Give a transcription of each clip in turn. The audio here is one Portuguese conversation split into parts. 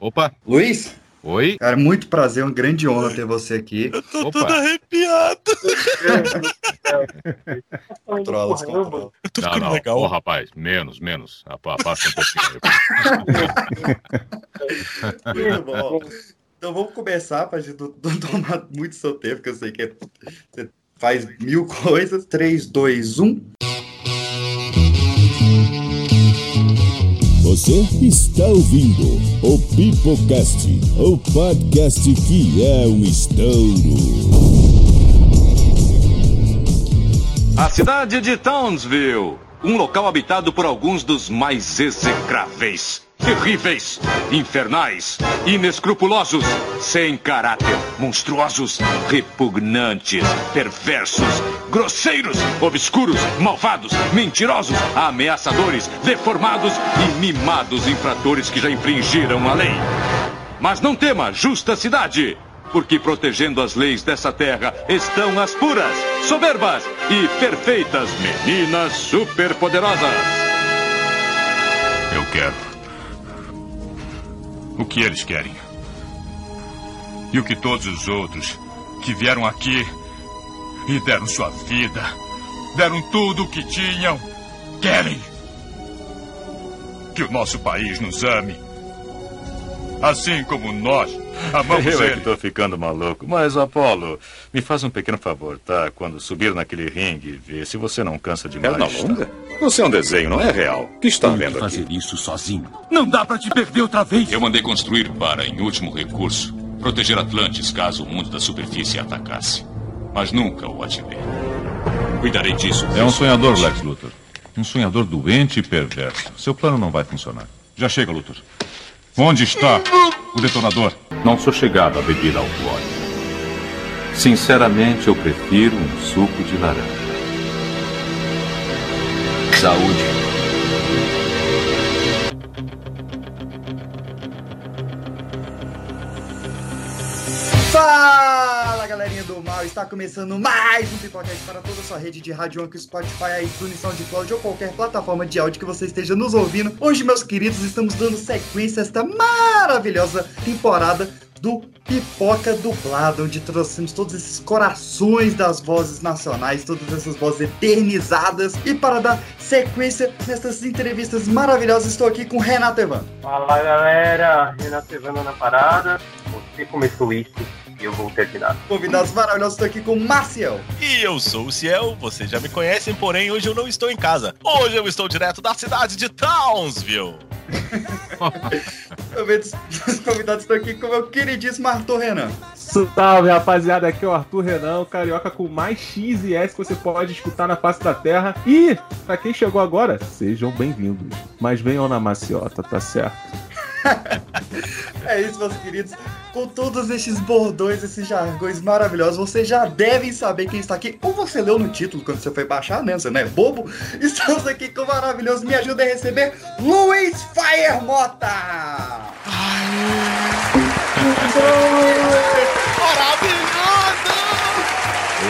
Opa! Luiz? Oi? Cara, muito prazer, uma grande honra ter você aqui. Eu tô Opa. todo arrepiado. controla, controla. Eu tô ficando não, não. legal. Ô, rapaz, menos, menos. Passa um pouquinho. muito bom. Então vamos começar pra gente não, tomar muito seu tempo, porque eu sei que é, você faz mil coisas. 3, 2, 1. Você está ouvindo o Pipocast, o podcast que é um estouro. A cidade de Townsville, um local habitado por alguns dos mais execráveis terríveis, infernais, inescrupulosos, sem caráter, monstruosos, repugnantes, perversos, grosseiros, obscuros, malvados, mentirosos, ameaçadores, deformados e mimados infratores que já infringiram a lei. Mas não tema, justa cidade, porque protegendo as leis dessa terra estão as puras, soberbas e perfeitas meninas superpoderosas. Eu quero o que eles querem. E o que todos os outros que vieram aqui e deram sua vida, deram tudo o que tinham, querem. Que o nosso país nos ame. Assim como nós amamos Eu ele. é que tô ficando maluco. Mas, Apolo, me faz um pequeno favor, tá? Quando subir naquele ringue, vê se você não cansa demais. Perna longa? Tá? Você é um desenho, não é real. O que está Tem vendo que fazer aqui? isso sozinho. Não dá para te perder outra vez. Eu mandei construir para, em último recurso, proteger Atlantis caso o mundo da superfície atacasse. Mas nunca o ativei. Cuidarei disso. É um sonhador, Lex Luthor. Um sonhador doente e perverso. Seu plano não vai funcionar. Já chega, Luthor. Onde está o detonador? Não sou chegado a bebida alcoólica. Sinceramente, eu prefiro um suco de laranja. Saúde. Fala galerinha do mal, está começando mais um Pipocast para toda a sua rede de rádio, Anchor, Spotify, iTunes, SoundCloud ou qualquer plataforma de áudio que você esteja nos ouvindo. Hoje, meus queridos, estamos dando sequência a esta maravilhosa temporada do Pipoca Dublado, onde trouxemos todos esses corações das vozes nacionais, todas essas vozes eternizadas. E para dar sequência nessas entrevistas maravilhosas, estou aqui com Renato Evano. Fala galera, Renato Evano na parada. Você começou isso e eu vou terminar. Convidados maravilhosos, estou aqui com Maciel. E eu sou o Ciel, vocês já me conhecem, porém hoje eu não estou em casa. Hoje eu estou direto da cidade de Townsville. Os convidados estão aqui com o meu queridíssimo Arthur Renan. Salve rapaziada, aqui é o Arthur Renan, o carioca com mais X e S que você pode escutar na face da terra. E, pra quem chegou agora, sejam bem-vindos. Mas venham na maciota, tá certo? É isso, meus queridos. Com todos esses bordões, esses jargões maravilhosos, vocês já devem saber quem está aqui. Ou você leu no título quando você foi baixar, né? Você não é bobo. Estamos aqui com o maravilhoso. Me ajuda a receber Luiz Fire Mota! Maravilhoso!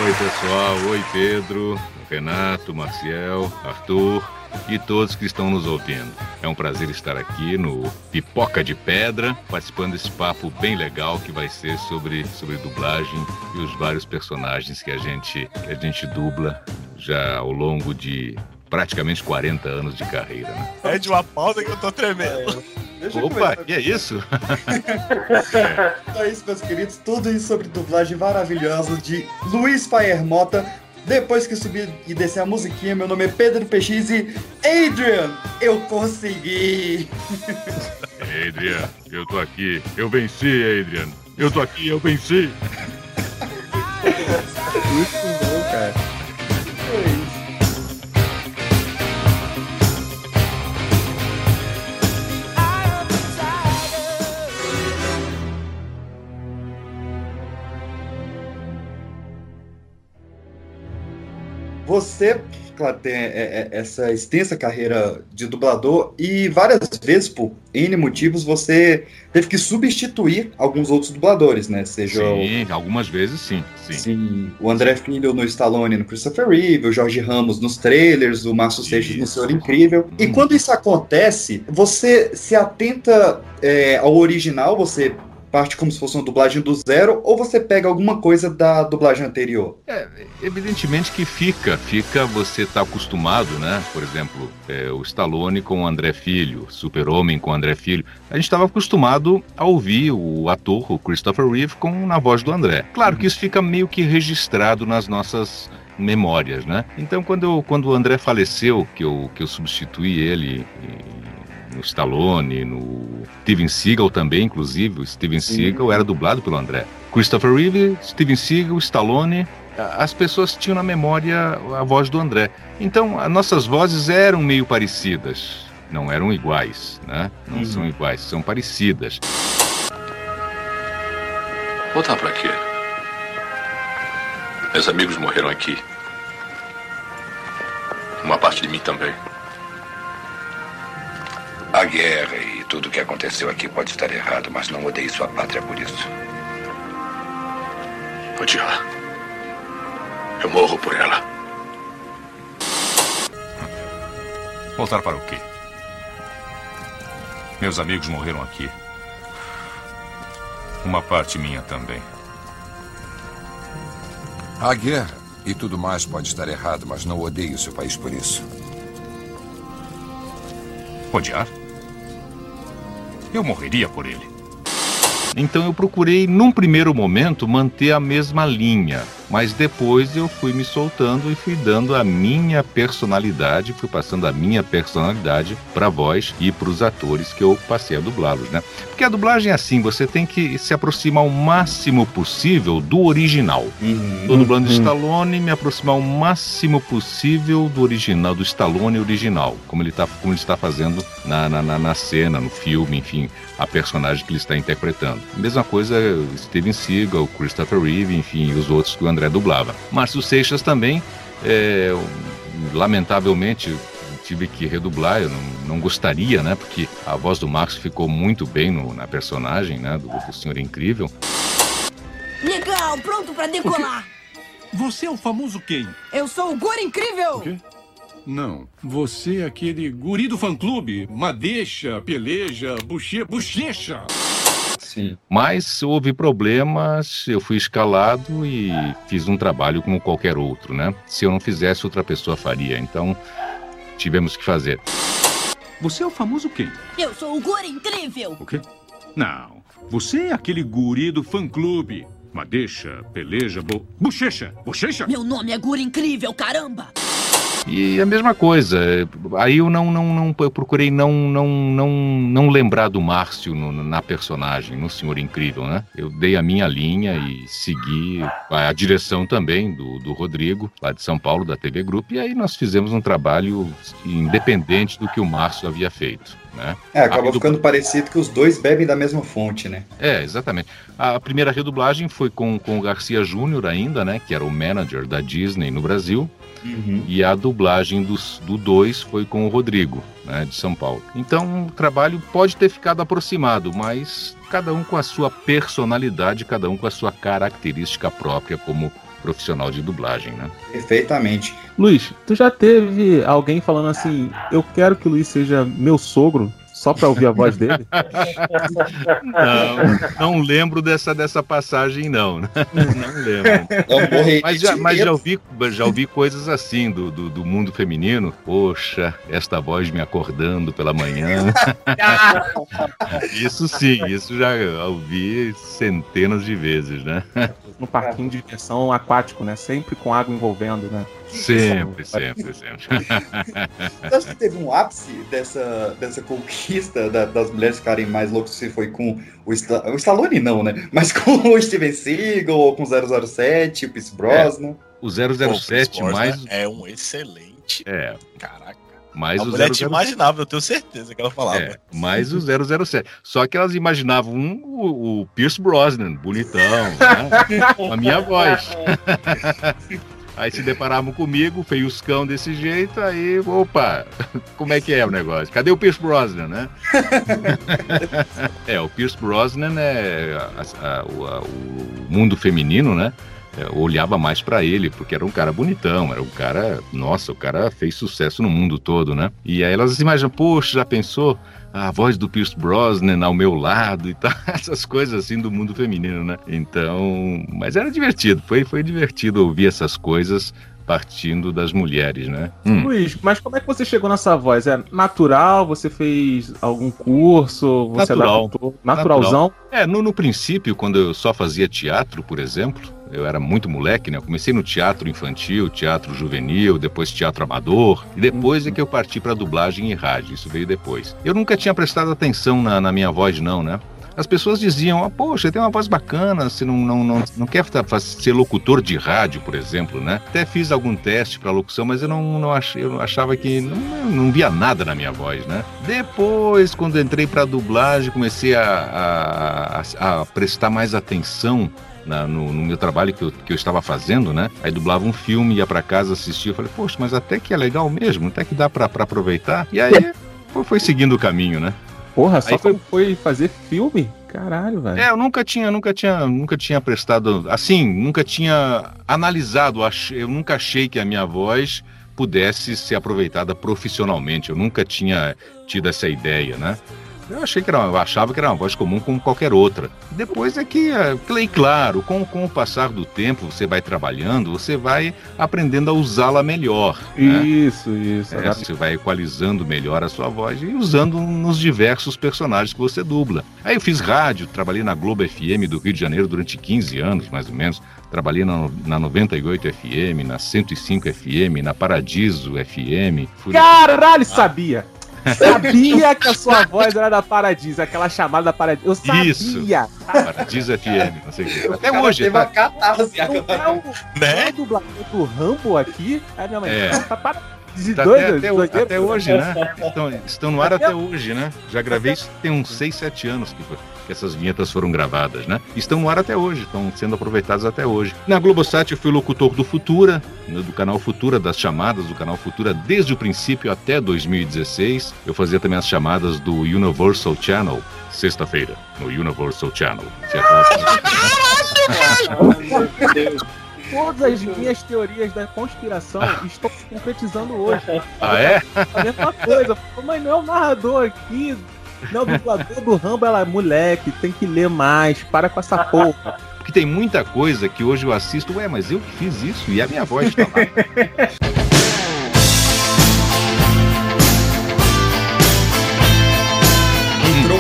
Oi, pessoal. Oi, Pedro, Renato, Marcial, Arthur e todos que estão nos ouvindo. É um prazer estar aqui no Pipoca de Pedra, participando desse papo bem legal que vai ser sobre, sobre dublagem e os vários personagens que a gente, que a gente dubla já ao longo de praticamente 40 anos de carreira. Né? É de uma pausa que eu tô tremendo. É, Opa, que é isso? é. Então é isso, meus queridos. Tudo isso sobre dublagem maravilhosa de Luiz Fire Mota. Depois que subir e descer a musiquinha, meu nome é Pedro PX e Adrian, eu consegui! Adrian, eu tô aqui, eu venci, Adrian. Eu tô aqui, eu venci! Muito bom, cara. Você claro, tem é, é, essa extensa carreira de dublador e várias vezes, por N motivos, você teve que substituir alguns outros dubladores, né? Seja sim, o... algumas vezes sim, sim. Sim, o André Filho no Stallone no Christopher Reeve, o Jorge Ramos nos trailers, o Márcio Seixas no Senhor Incrível. Hum. E quando isso acontece, você se atenta é, ao original, você parte como se fosse uma dublagem do zero, ou você pega alguma coisa da dublagem anterior? É, evidentemente que fica, fica, você tá acostumado, né? Por exemplo, é, o Stallone com o André Filho, Super-Homem com o André Filho. A gente estava acostumado a ouvir o ator, o Christopher Reeve, com na voz do André. Claro que isso fica meio que registrado nas nossas memórias, né? Então, quando, eu, quando o André faleceu, que eu, que eu substituí ele no Stallone, no Steven Seagal também, inclusive. O Steven Sim. Seagal era dublado pelo André. Christopher Reeve, Steven Seagal, Stallone. As pessoas tinham na memória a voz do André. Então, as nossas vozes eram meio parecidas. Não eram iguais, né? Não uhum. são iguais, são parecidas. Voltar para quê? Meus amigos morreram aqui. Uma parte de mim também. A guerra e tudo o que aconteceu aqui pode estar errado, mas não odeie sua pátria por isso. Odiar. Eu morro por ela. Voltar para o quê? Meus amigos morreram aqui. Uma parte minha também. A guerra e tudo mais pode estar errado, mas não odeie o seu país por isso. Odiar? Eu morreria por ele. Então eu procurei, num primeiro momento, manter a mesma linha, mas depois eu fui me soltando e fui dando a minha personalidade, fui passando a minha personalidade para a voz e para os atores que eu passei a dublá-los, né? Porque a dublagem é assim, você tem que se aproximar o máximo possível do original. Uhum. Tô dublando uhum. Stallone, me aproximar o máximo possível do original, do Stallone original, como ele, tá, como ele está fazendo na, na, na cena, no filme, enfim, a personagem que ele está interpretando. Mesma coisa Steven Seagal, Christopher Reeve, enfim, os outros que o André André dublava. Márcio Seixas também, é, lamentavelmente, tive que redublar, eu não, não, gostaria, né? Porque a voz do Márcio ficou muito bem no, na personagem, né? Do, do Senhor Incrível. Legal, pronto para decolar. Você é o famoso quem? Eu sou o Guri Incrível! O quê? Não. Você é aquele guri do fã-clube. Madeixa, peleja, buche... bochecha. Sim. Mas houve problemas, eu fui escalado e fiz um trabalho como qualquer outro, né? Se eu não fizesse, outra pessoa faria. Então, tivemos que fazer. Você é o famoso quem? Eu sou o Guri Incrível. O quê? Não. Você é aquele guri do fã-clube. Madeixa, peleja, bo... bochecha. Bochecha? Meu nome é Guri Incrível, caramba! E a mesma coisa, aí eu não, não, não eu procurei não, não, não, não lembrar do Márcio no, na personagem, no Senhor Incrível, né? Eu dei a minha linha e segui a direção também do, do Rodrigo, lá de São Paulo, da TV Group, e aí nós fizemos um trabalho independente do que o Márcio havia feito. Né? É, acabou ficando parecido que os dois bebem da mesma fonte, né? É, exatamente. A primeira redublagem foi com, com o Garcia Júnior ainda, né? Que era o manager da Disney no Brasil. Uhum. E a dublagem dos, do 2 foi com o Rodrigo, né, de São Paulo. Então o trabalho pode ter ficado aproximado, mas cada um com a sua personalidade, cada um com a sua característica própria como profissional de dublagem, né? Perfeitamente. Luiz, tu já teve alguém falando assim, eu quero que o Luiz seja meu sogro? Só para ouvir a voz dele? Não, não lembro dessa, dessa passagem, não. Não lembro. Mas, já, mas já, ouvi, já ouvi coisas assim do, do, do, mundo feminino. Poxa, esta voz me acordando pela manhã. isso sim, isso já ouvi centenas de vezes, né? No parquinho de diversão aquático, né? Sempre com água envolvendo, né? Sempre, sempre, sempre. Você acha que teve um ápice dessa, dessa conquista da, das mulheres ficarem mais loucas se foi com o, o Stallone, não, né? Mas com o Steven Seagal ou com o 007, o Pierce Brosnan? É, o 007 Pô, mais... É um excelente. É. Caraca. Mais a o mulher 007. imaginava, eu tenho certeza que ela falava. É, mais o 007. Só que elas imaginavam um, o, o Pierce Brosnan, bonitão, né? a minha voz. Aí se deparavam comigo, feioscão desse jeito, aí, opa, como é que é o negócio? Cadê o Pierce Brosnan, né? é, o Pierce Brosnan é a- a- a- o mundo feminino, né? é, olhava mais pra ele, porque era um cara bonitão, era um cara, nossa, o cara fez sucesso no mundo todo, né? E aí elas imaginam, poxa, já pensou? A voz do Pierce Brosnan ao meu lado e tal, essas coisas assim do mundo feminino, né? Então, mas era divertido, foi, foi divertido ouvir essas coisas partindo das mulheres, né? Hum. Luiz, mas como é que você chegou nessa voz? É natural? Você fez algum curso? Você Natural. adaptou? Naturalzão? É, no, no princípio, quando eu só fazia teatro, por exemplo, eu era muito moleque, né? Eu comecei no teatro infantil, teatro juvenil, depois teatro amador, e depois é que eu parti para dublagem e rádio. Isso veio depois. Eu nunca tinha prestado atenção na, na minha voz, não, né? As pessoas diziam, ah, poxa, tem uma voz bacana, você não, não, não, não quer ser locutor de rádio, por exemplo, né? Até fiz algum teste para locução, mas eu não, não achei, eu achava que não, não via nada na minha voz, né? Depois, quando entrei para dublagem, comecei a, a- a prestar mais atenção na- no, no meu trabalho que eu, que eu estava fazendo, né? Aí dublava um filme, ia para casa assistir, eu falei, poxa, mas até que é legal mesmo, até que dá para aproveitar. E aí foi, foi seguindo o caminho, né? Porra, só Aí foi- foi... fazer filme? Caralho, velho. É, eu nunca tinha, nunca tinha, nunca tinha prestado, assim, nunca tinha analisado, eu nunca achei que a minha voz pudesse ser aproveitada profissionalmente. Eu nunca tinha tido essa ideia, né? Eu achei que era, eu achava que era uma voz comum como qualquer outra. Depois é que, é, e claro, com, com o passar do tempo, você vai trabalhando, você vai aprendendo a usá-la melhor. né? Isso, isso. É, você vai equalizando melhor a sua voz e usando nos diversos personagens que você dubla. Aí eu fiz rádio, trabalhei na Globo FM do Rio de Janeiro durante 15 anos, mais ou menos. Trabalhei na, na 98 FM, na 105 FM, na Paradiso FM. Fui- Caralho, sabia! Sabia que a sua voz era da Paradiso, aquela chamada da Paradiso. Eu sabia! Isso. Paradiso FM, não sei o. Até hoje, teve tá? uma catarse Não é agora. o, não é o dublador do Rambo aqui? Aí minha mãe, É. tá para de Tá dois, até, até, dois- até hoje, né? Estão, estão no ar até hoje, né? Já gravei isso tem uns 6, 7 anos que, que essas vinhetas foram gravadas, né? Estão no ar até hoje, estão sendo aproveitadas até hoje. Na Globosat eu fui locutor do Futura, né, do canal Futura, das chamadas do canal Futura desde o princípio até 2016. Eu fazia também as chamadas do Universal Channel, sexta-feira, no Universal Channel. Se é Todas as minhas teorias da conspiração estão se concretizando hoje. Ah, é? A mesma coisa. Mas não é o narrador aqui. Não, o dublador do Rambo, ela, moleque, tem que ler mais, para com essa porra. Porque tem muita coisa que hoje eu assisto, ué, mas eu que fiz isso e a minha voz tá lá.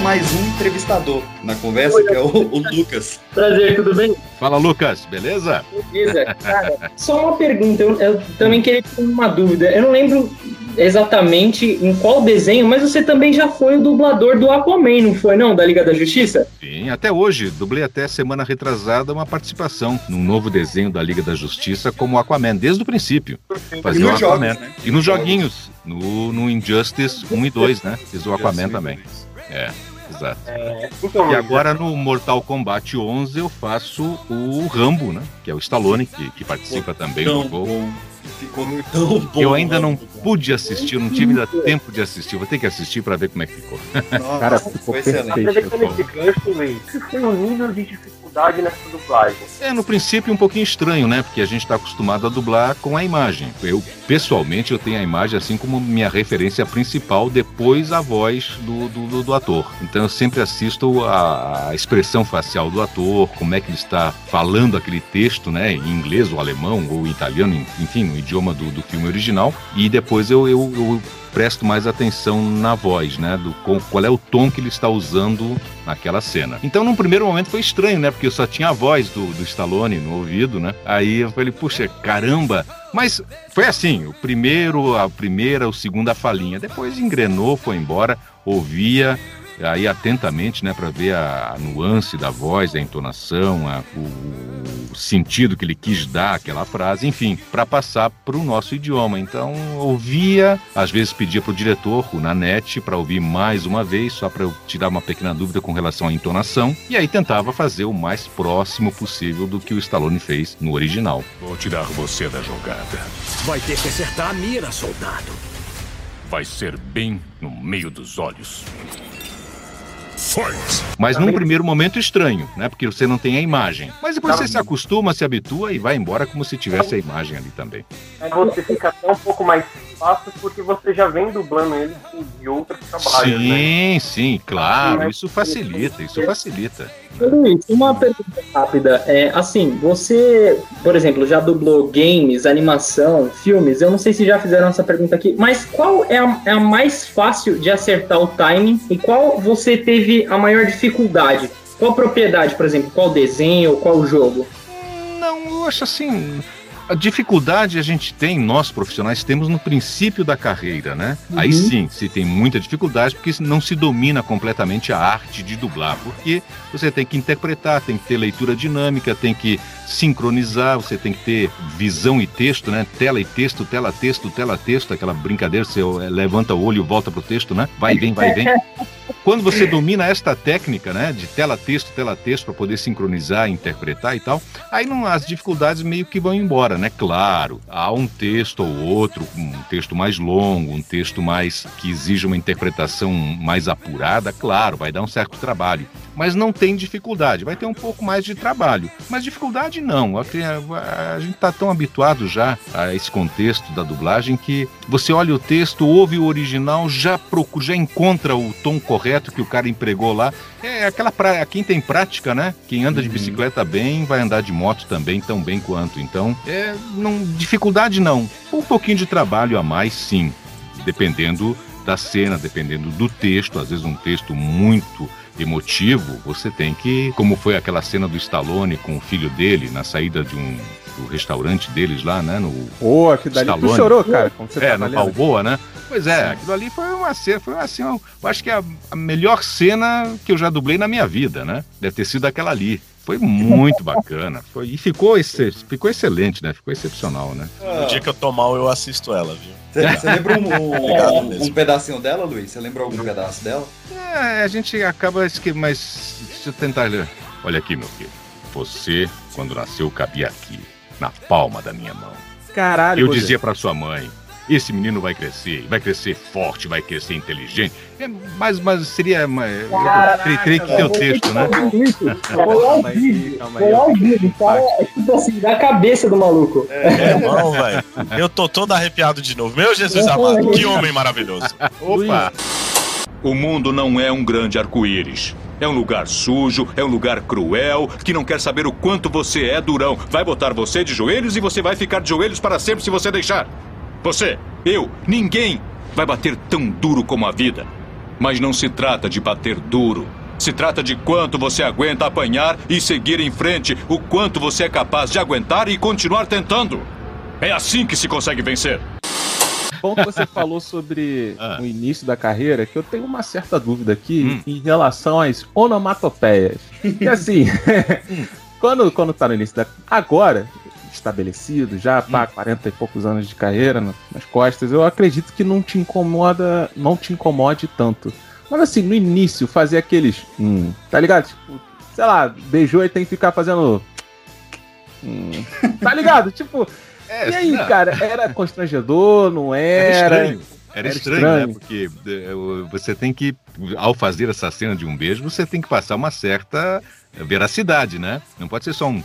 Mais um entrevistador na conversa, que é o, o Lucas. Prazer, tudo bem? Fala, Lucas, beleza? Beleza. Cara, só uma pergunta, eu, eu também queria ter uma dúvida. Eu não lembro exatamente em qual desenho, mas você também já foi o dublador do Aquaman, não foi não? Da Liga da Justiça? Sim, até hoje. Dublei até semana retrasada uma participação num novo desenho da Liga da Justiça como Aquaman, desde o princípio. Fazia E o Aquaman. jogos, né? E nos joguinhos, no, no Injustice 1 e 2, né? Fiz o Aquaman também. É, exato. então, E agora no Mortal Kombat 11 eu faço o Rambo, né? Que é o Stallone, que, que participa também do gol. bom. Ficou tão bom. Eu ainda não pude assistir, eu não tive ainda tempo de assistir. Vou ter que assistir pra ver como é que ficou. Nossa, Cara, foi ficou excelente. Aproveitando esse gancho, Luiz, que foi o nível de dificuldade nessa dublagem? É, no princípio um pouquinho estranho, né? Porque a gente está acostumado a dublar com a imagem. Eu, pessoalmente, eu tenho a imagem assim como minha referência principal, depois a voz do, do, do- do ator. Então eu sempre assisto a, a expressão facial do ator, como é que ele está falando aquele texto, né? Em inglês, ou alemão, ou italiano, enfim, no idioma do, do filme original. E depois eu, eu, eu presto mais atenção na voz, né? Do qual é o tom que ele está usando naquela cena. Então, num primeiro momento foi estranho, né? Porque eu só tinha a voz do, do Stallone no ouvido, né? Aí eu falei, puxa, caramba! Mas foi assim, o primeiro, a primeira, o segundo, a falinha. Depois engrenou, foi embora, ouvia, aí atentamente, né, para ver a, a nuance da voz, a entonação, a, o, o sentido que ele quis dar àquela frase, enfim, para passar para o nosso idioma. Então, ouvia, às vezes pedia para o diretor, o Nanete, para ouvir mais uma vez, só para eu tirar uma pequena dúvida com relação à entonação, e aí tentava fazer o mais próximo possível do que o Stallone fez no original. Vou tirar você da jogada. Vai ter que acertar a mira, soldado. Vai ser bem no meio dos olhos. Mas num primeiro momento estranho, né? Porque você não tem a imagem. Mas depois você se acostuma, se habitua e vai embora como se tivesse a imagem ali também. Aí você fica até um pouco mais fácil porque você já vem dublando ele de outros trabalhos, né? Sim, sim, claro. Isso facilita, isso facilita. Luiz, uma pergunta rápida. É, assim, você, por exemplo, já dublou games, animação, filmes. Eu não sei se já fizeram essa pergunta aqui, mas qual é a, é a mais fácil de acertar o timing e qual você teve a maior dificuldade? Qual propriedade, por exemplo? Qual desenho, qual jogo? Não, eu acho assim. A dificuldade a gente tem, nós profissionais temos no princípio da carreira, né? Aí Uhum. sim, se tem muita dificuldade porque não se domina completamente a arte de dublar, porque você tem que interpretar, tem que ter leitura dinâmica, tem que sincronizar, você tem que ter visão e texto, né? Tela e texto, tela, texto, tela, texto, aquela brincadeira, você levanta o olho e volta pro texto, né? Vai, vem, vai, vem. Quando você domina esta técnica, né, de tela texto, tela texto para poder sincronizar, interpretar e tal, aí não as dificuldades meio que vão embora, né? Claro, há um texto ou outro, um texto mais longo, um texto mais que exige uma interpretação mais apurada, claro, vai dar um certo trabalho. Mas não tem dificuldade, vai ter um pouco mais de trabalho. Mas dificuldade não. A, a- a gente está tão habituado já a esse contexto da dublagem que você olha o texto, ouve o original, já procura, já encontra o tom correto que o cara empregou lá. É aquela pra... quem tem prática, né? Quem anda de bicicleta bem vai andar de moto também tão bem quanto. Então, é, não dificuldade não. Um pouquinho de trabalho a mais, sim, dependendo da cena, dependendo do texto, às vezes um texto muito emotivo, você tem que, como foi aquela cena do Stallone com o filho dele na saída de um do restaurante deles lá, né, no Pô, aquilo dali tu Stallone. chorou, cara, quando você é, no lendo. Balboa, né? Pois é, aquilo ali foi uma cena, foi uma cena, eu acho que é a, a melhor cena que eu já dublei na minha vida, né? Deve ter sido aquela ali. Foi muito bacana. Foi, e ficou, ficou excelente, né? Ficou excepcional, né? No dia que eu tô mal, eu assisto ela, viu? Você, você lembra um, um, um pedacinho dela, Luiz? Você lembra algum pedaço dela? É, a gente acaba que mas deixa eu tentar ler. Olha aqui, meu filho. Você, quando nasceu, cabia aqui, na palma da minha mão. Caralho, Eu dizia pra sua mãe: esse menino vai crescer, vai crescer forte, vai crescer inteligente. É, mas, mas seria. mas, eu creio- que tem o texto, né? Ao vivo, foi ao vivo. O cara é tipo assim, da cabeça do maluco. É, irmão, velho. Eu tô todo arrepiado de novo. Meu Jesus amado, que homem maravilhoso. Opa! O mundo não é um grande arco-íris. É um lugar sujo, é um lugar cruel, que não quer saber o quanto você é durão. Vai botar você de joelhos e você vai ficar de joelhos para sempre se você deixar. Você, eu, ninguém vai bater tão duro como a vida. Mas não se trata de bater duro. Se trata de quanto você aguenta apanhar e seguir em frente, o quanto você é capaz de aguentar e continuar tentando. É assim que se consegue vencer. Bom que você falou sobre Ah. o início da carreira, que eu tenho uma certa dúvida aqui Hum. em relação às onomatopeias. Que assim, quando, quando tá no início da. Agora, estabelecido, já pá, 40 e poucos anos de carreira na- nas costas, eu acredito que não te incomoda, não te incomode tanto. Mas assim, no início, fazer aqueles. Hum, tá ligado? Tipo, sei lá, beijou e tem que ficar fazendo. Hum, tá ligado? tipo. É, e aí, não. cara, era constrangedor, não era? Era estranho. Era, Era estranho, estranho. né? Porque você tem que, ao fazer essa cena de um beijo, você tem que passar uma certa veracidade, né? Não pode ser só um.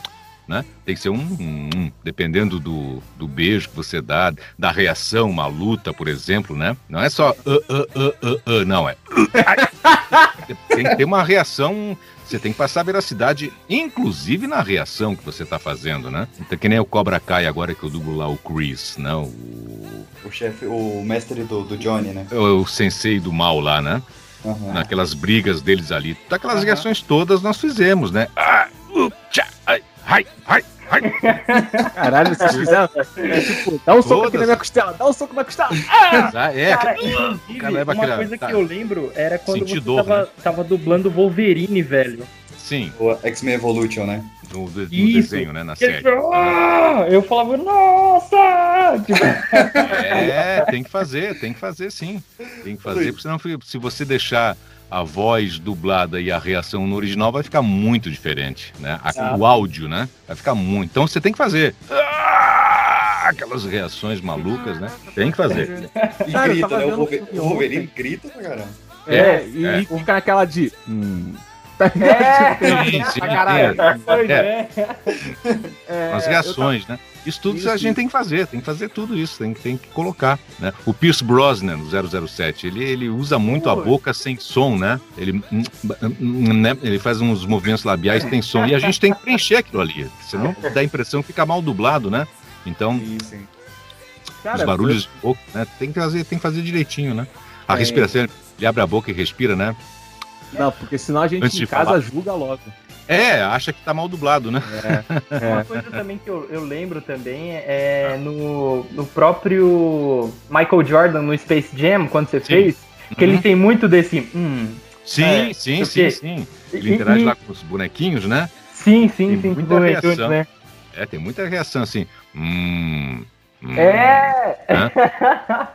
Né? Tem que ser um, um, um, dependendo do, do beijo que você dá, da reação, uma luta, por exemplo, né? Não é só "Ah, ah, ah, ah, ah", não é. tem que ter uma reação, você tem que passar veracidade, inclusive na reação que você está fazendo, né? Então, que nem o Cobra Kai agora que eu dublo lá o Chris, né? O O chefe, o mestre do, do Johnny, né? o, o sensei do mal lá, né? Aham. Naquelas brigas deles ali. Daquelas Aham. reações todas nós fizemos, né? Ah, uh, tchá, ai, ai, ai, Caralho, vocês fizeram. É tipo, dá um soco aqui na minha costela, dá um soco na costela. Ah! É, Cara, inclusive, cara leva uma coisa tá. que eu lembro era quando Sentir você dor, tava, né? tava dublando Wolverine, velho. Sim. O X-Men Evolution, né? No, no desenho, né? Na série. falou, "Ah!" Eu falava, nossa! Tipo, É, tem que fazer, tem que fazer sim. Tem que fazer, porque senão se você deixar a voz dublada e a reação no original vai ficar muito diferente, né? A-. O áudio, né? Vai ficar muito. Então você tem que fazer. Ah, Aquelas reações malucas, né? Tem que fazer. E Cara, grita, né? O Wolverine, grita pra caramba. É, É, e, é. e fica naquela de. Hum. Tá É. Sim, sim, caralho. é. é. É, As reações, né? Isso tudo Isso, a gente isso. tem que fazer, tem que fazer tudo isso, tem, tem que colocar, né? O Pierce Brosnan, no 007, ele, ele usa muito a boca sem som, né? Ele, né? ele faz uns movimentos labiais sem som, e a gente tem que preencher aquilo ali, senão dá a impressão que fica mal dublado, né? Então, Sim, sim. Cara, os barulhos de boca, né? Tem que fazer, tem que fazer direitinho, né? A É. respiração, ele abre a boca e respira, né? Não, porque senão a gente em casa falar. julga logo. É, acha que tá mal dublado, né? É, Uma coisa também que eu, eu lembro também é no, no próprio Michael Jordan no Space Jam, quando você fez, que ele Uhum. tem muito desse. Hum, Sim, É, sim, sim, sim. E- Ele interage e- lá com os bonequinhos, né? sim, sim, Tem sim, muita reação. né? É, tem muita reação assim. Hum, hum, É! né?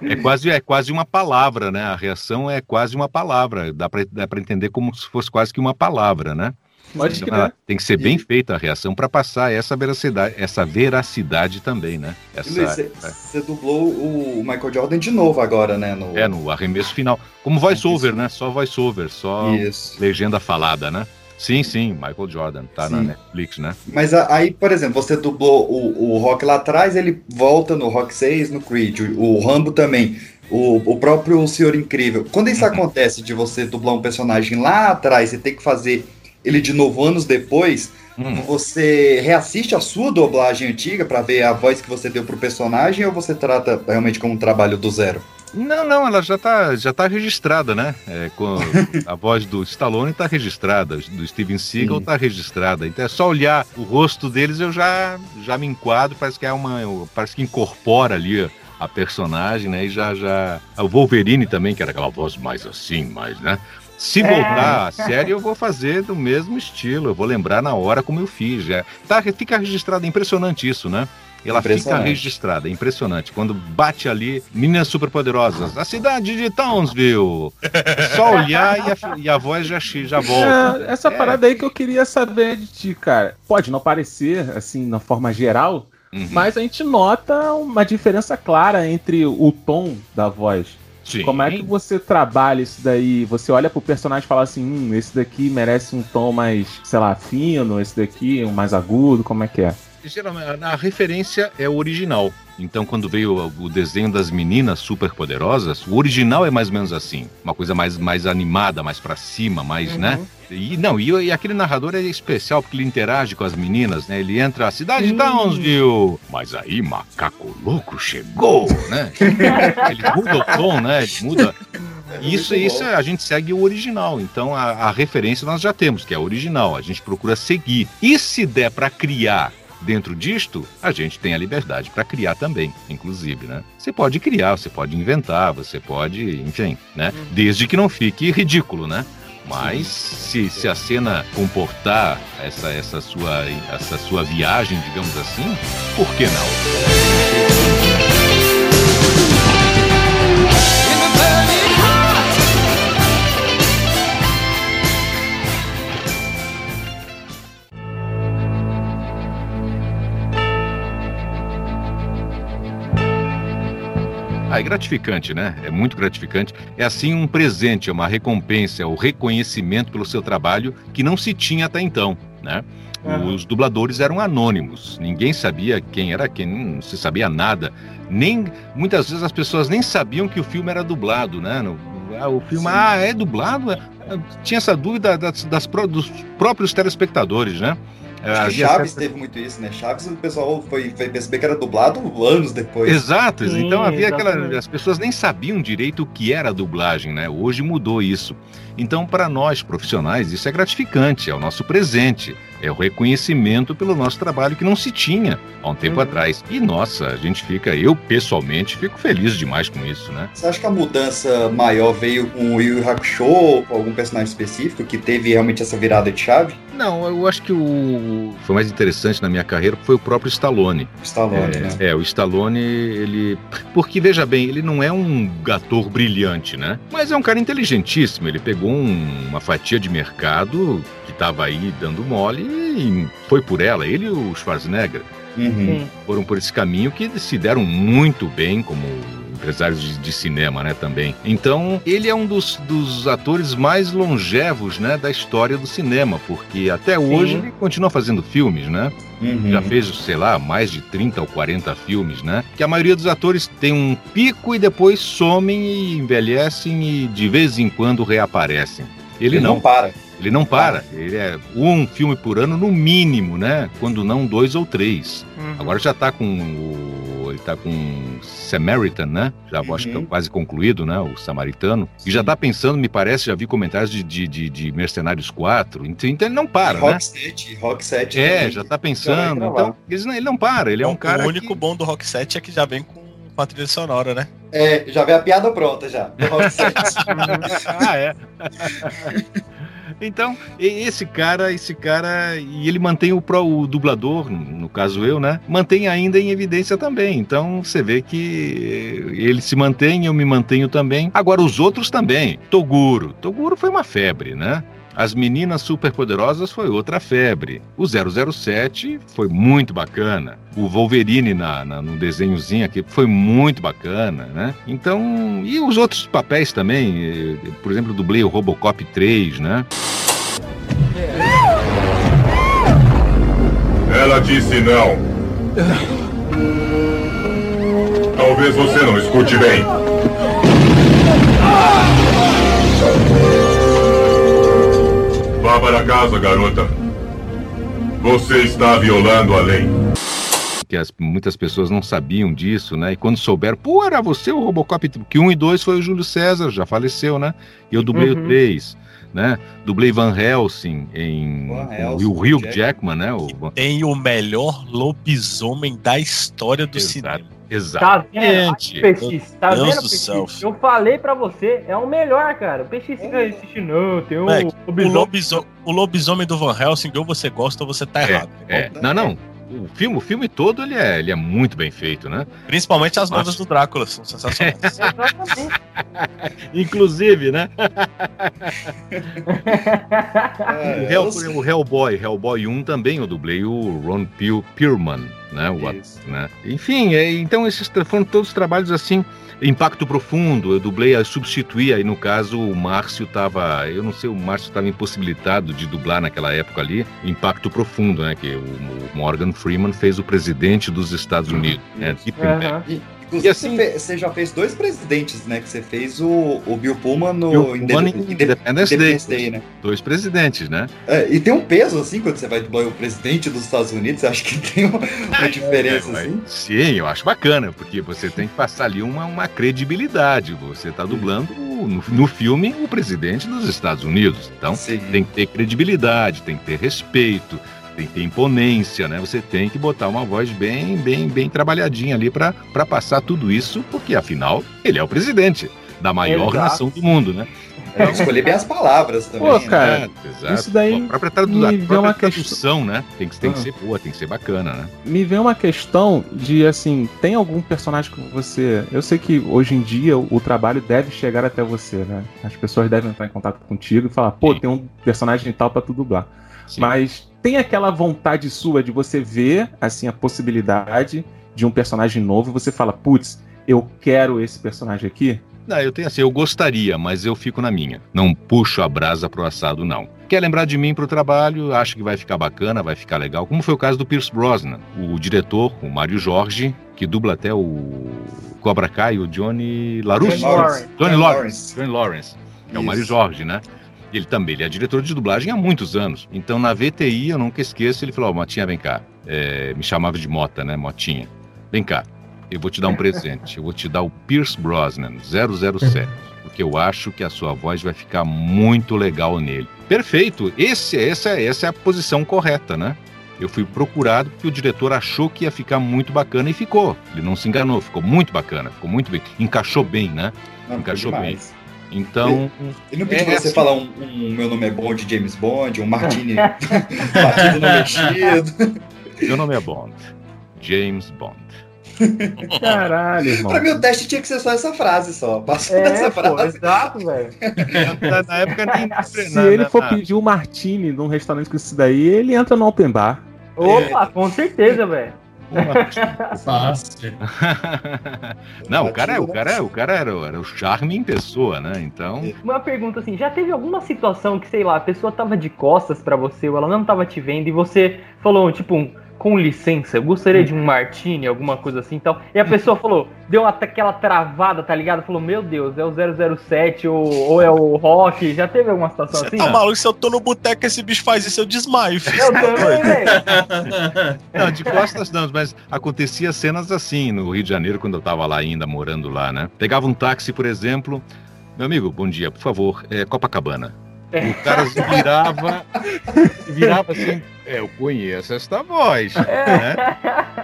É quase, é quase uma palavra, né? A reação é quase uma palavra. Dá pra entender como se fosse quase que uma palavra, né? Pode Então, crer. ela tem que ser bem feita a reação para passar essa veracidade, essa veracidade também, né? Essa, Luiz, você, você dublou o Michael Jordan de novo agora, né? No... é, no arremesso final. Como voice-over, né? Só voice-over, só Isso. legenda falada, né? Sim, sim, Michael Jordan, tá na Sim. Netflix, né? Mas aí, por exemplo, você dublou o, o Rock lá atrás, ele volta no Rock 6, no Creed, o, o Rambo também, o, o próprio Senhor Incrível. Quando isso Uhum. acontece de você dublar um personagem lá atrás e ter que fazer ele de novo anos depois, Hum. você reassiste a sua dublagem antiga pra ver a voz que você deu pro personagem ou você trata realmente como um trabalho do zero? Não, não, ela já tá, já tá registrada, né? É, com a voz do Stallone tá registrada, do Steven Seagal Sim. tá registrada. Então é só olhar o rosto deles, eu já, já me enquadro, parece que é uma. eu- Parece que incorpora ali a personagem, né? E já, já. O Wolverine também, que era aquela voz mais assim, mais, né? Se voltar a série, eu vou fazer do mesmo estilo, eu vou lembrar na hora como eu fiz. Já. Tá, fica registrado, é impressionante isso, né? Ela fica registrada, é impressionante. Quando bate ali, meninas superpoderosas, a cidade de Townsville. É só olhar e a, e a voz já, chi- já volta. É, essa É. parada aí que eu queria saber de ti, cara. Pode não parecer, assim, na forma geral, Uhum. mas a gente nota uma diferença clara entre o tom da voz. Sim. Como é que você trabalha isso daí? Você olha pro personagem e fala assim, hum, esse daqui merece um tom mais, sei lá, fino, esse daqui um mais agudo, como é que é? Geralmente, a referência é o original. Então, quando veio o desenho das meninas superpoderosas, o original é mais ou menos assim. Uma coisa mais, mais animada, mais pra cima, mais, né? E não, e, e aquele narrador é especial porque ele interage com as meninas, né? Ele entra a cidade de Townsville. Mas aí, macaco louco chegou, né? ele muda o tom, né? Ele muda. Isso, muito isso é- a gente segue o original. Então a, a referência nós já temos, que é a original. A gente procura seguir. E se der pra criar dentro disto, a gente tem a liberdade para criar também, inclusive, né? Você pode criar, você pode inventar, você pode, enfim, né? Desde que não fique ridículo, né? Mas se, se a cena comportar essa, essa, sua, essa sua viagem, digamos assim, por que não? Ah, é gratificante, né? É muito gratificante. É assim um presente, é uma recompensa, o reconhecimento pelo seu trabalho que não se tinha até então, né? Os dubladores eram anônimos, ninguém sabia quem era quem, não se sabia nada. Nem muitas vezes as pessoas nem sabiam que o filme era dublado, né? No- ah, o filme, ah, é dublado? É, Tinha essa dúvida das, das dos próprios telespectadores, né? Acho que Chaves certa- teve muito isso, né? Chaves o pessoal foi, foi perceber que era dublado anos depois. Exato, Sim, então havia aquela. exatamente. As pessoas nem sabiam direito o que era a dublagem, né? Hoje mudou isso. Então, para nós profissionais, isso é gratificante, é o nosso presente. É o reconhecimento pelo nosso trabalho que não se tinha há um tempo Uhum. atrás. E nossa, a gente fica, eu pessoalmente fico feliz demais com isso, né? Você acha que a mudança maior veio com o Yu Yu Hakusho ou com algum personagem específico que teve realmente essa virada de chave? Não, eu acho que o foi mais interessante na minha carreira foi o próprio Stallone. Stallone, é, né? É, o Stallone, ele. Porque, veja bem, ele não é um ator brilhante, né? Mas é um cara inteligentíssimo. Ele pegou um- uma fatia de mercado estava aí dando mole e foi por ela. Ele e o Schwarzenegger Uhum. foram por esse caminho que se deram muito bem como empresários de, de cinema, né, também. Então, ele é um dos, dos atores mais longevos, né, da história do cinema, porque até hoje ele continua fazendo filmes, né? Uhum. Já fez, sei lá, mais de 30 ou 40 filmes, né? Que a maioria dos atores tem um pico e depois somem e envelhecem e de vez em quando reaparecem. Ele, Ele não. não para. Ele não para. Ele é um filme por ano no mínimo, né? Quando não dois ou três. Uhum. Agora já tá com o. Ele tá com Samaritan, né? Já acho que é quase concluído, né? O Samaritano. E já tá pensando, me parece, já vi comentários de, de, de, de Mercenários 4. Então então ele não para, né? Rock 7, Rock 7 É, também. já tá Já pensando. Então, ele não, ele não para, ele é um cara. O único bom do Rock 7 é que já vem com, com a trilha sonora, né? É, já vem a piada pronta já. do Rock 7. ah, é. Então, esse cara, esse cara, e ele mantém o, pró- o dublador, no caso eu, né? Mantém ainda em evidência também. Então, você vê que ele se mantém, eu me mantenho também. Agora, os outros também. Toguro. Toguro foi uma febre, né? As Meninas Superpoderosas foi outra febre. O 007 foi muito bacana. O Wolverine na, na- no desenhozinho aqui foi muito bacana, né? Então, e os outros papéis também. eh, Por exemplo, dublei o Robocop 3, né? Ela disse não. Talvez você não escute bem. Vá para casa, garota. Você está violando a lei. Que as- muitas pessoas não sabiam disso, né? E quando souberam, pô, era você o Robocop, que um e dois foi o Júlio César, já faleceu, né? E eu dublei Uhum. o 3, né? Dublei Van Helsing em Van o- Helsing, o Hugh Jack- Jackman, né? O, Tem o melhor lobisomem da história do cinema. Tá vendo? PX, tá vendo, Deus do PX? céu. Eu falei pra você, é o melhor, cara. O PX fica insistindo, não, tem um Moleque, o, lobisomem. lobiso- o lobisomem do Van Helsing, ou você gosta ou você tá errado. É, não, não. O filme, o filme todo ele é, ele é muito bem feito, né? Principalmente as noivas do Drácula, são sensacionais. Inclusive, né? É, o, Hell- o Hellboy, Hellboy 1 também eu dublei o Ron Pe- Perlman, né? O, né? Enfim, é, então esses foram todos trabalhos assim, impacto profundo. Eu dublei, eu substituí aí no caso o Márcio tava, eu não sei, o Márcio estava impossibilitado de dublar naquela época ali, impacto profundo, né? Que o, o Morgan Freeman fez o presidente dos Estados Unidos, né? E- Inclusive, E assim- você, já fez dois presidentes, né? Que você fez o, o Bill Pullman no Bill Pullman Independence Independence Day. Day, né? dois presidentes, né? É, e tem um peso, assim, quando você vai dublar o presidente dos Estados Unidos, acho que tem uma, uma diferença, É, assim. Sim, eu acho bacana, porque você tem que passar ali uma, uma credibilidade. Você está dublando no, no filme o presidente dos Estados Unidos. Então tem que ter credibilidade, tem que ter respeito, tem que ter imponência, né? Você tem que botar uma voz bem, bem, bem trabalhadinha ali para passar tudo isso, porque afinal ele é o presidente da maior Exato. nação do mundo, né? Tem que escolher bem as palavras também. Pô, né? cara, Exato. isso daí A própria, tradu a me vê própria uma questão- tradução, né? Tem que, tem que Ah. ser boa, tem que ser bacana, né? Me vem uma questão de assim, tem algum personagem que você. Eu sei que hoje em dia o, o trabalho deve chegar até você, né? As pessoas devem entrar em contato contigo e falar, pô, tem um personagem tal pra tu dublar. Mas tem aquela vontade sua de você ver assim a possibilidade de um personagem novo e você fala, putz, eu quero esse personagem aqui? Não, eu tenho assim, eu gostaria, mas eu fico na minha. Não puxo a brasa pro assado, não. Quer lembrar de mim pro trabalho, acho que vai ficar bacana, vai ficar legal. Como foi o caso do Pierce Brosnan, o diretor, o Mário Jorge, que dubla até o Cobra Kai, o Johnny LaRusso. Johnny Lawrence. Johnny Lawrence. Johnny Lawrence. É o. Mário Jorge, né? Ele também, ele é diretor de dublagem há muitos anos. Então na VTI, eu nunca esqueço, ele falou, ó, Motinha, vem cá. É, me chamava de Mota, né, Motinha? Vem cá, eu vou te dar um presente. Eu vou te dar o Pierce Brosnan, 007. porque eu acho que a sua voz vai ficar muito legal nele. Perfeito, esse, essa, essa é a posição correta, né? Eu fui procurado porque o diretor achou que ia ficar muito bacana e ficou. Ele não se enganou, ficou muito bacana, ficou muito bem. Encaixou bem, né? Não, Encaixou bem. Então. Ele não pediu é pra você assim. falar um, um Meu Nome é Bond, James Bond, um Martini batido no mexido. Meu nome é Bond. James Bond. Caralho, irmão. Pra mim, o teste tinha que ser só essa frase só. Passou É, dessa pô, frase. exato, velho. Na época nem. Se ele for pedir o Martini num restaurante com isso daí, ele entra no open bar. Opa, com certeza, velho. Fácil. Não, o cara, é- o cara, o cara era, era o charme em pessoa, né? Então. Uma pergunta assim, já teve alguma situação que, sei lá, a pessoa tava de costas pra você ou ela não tava te vendo e você falou, tipo, um, com licença, eu gostaria de um martini, alguma coisa assim e tal. E a pessoa falou, deu uma, aquela travada, tá ligado? Falou, meu Deus, é o 007 ou, ou é o Rock. Já teve alguma situação assim? Tá maluco, se eu tô no boteco esse bicho faz isso, eu desmaio, filho. Eu também, velho. Não, de costas não, mas acontecia cenas assim no Rio de Janeiro, quando eu tava lá ainda, morando lá, né? Pegava um táxi, por exemplo. Meu amigo, bom dia, por favor, é Copacabana. O cara se virava, virava assim, é, eu conheço esta voz. né?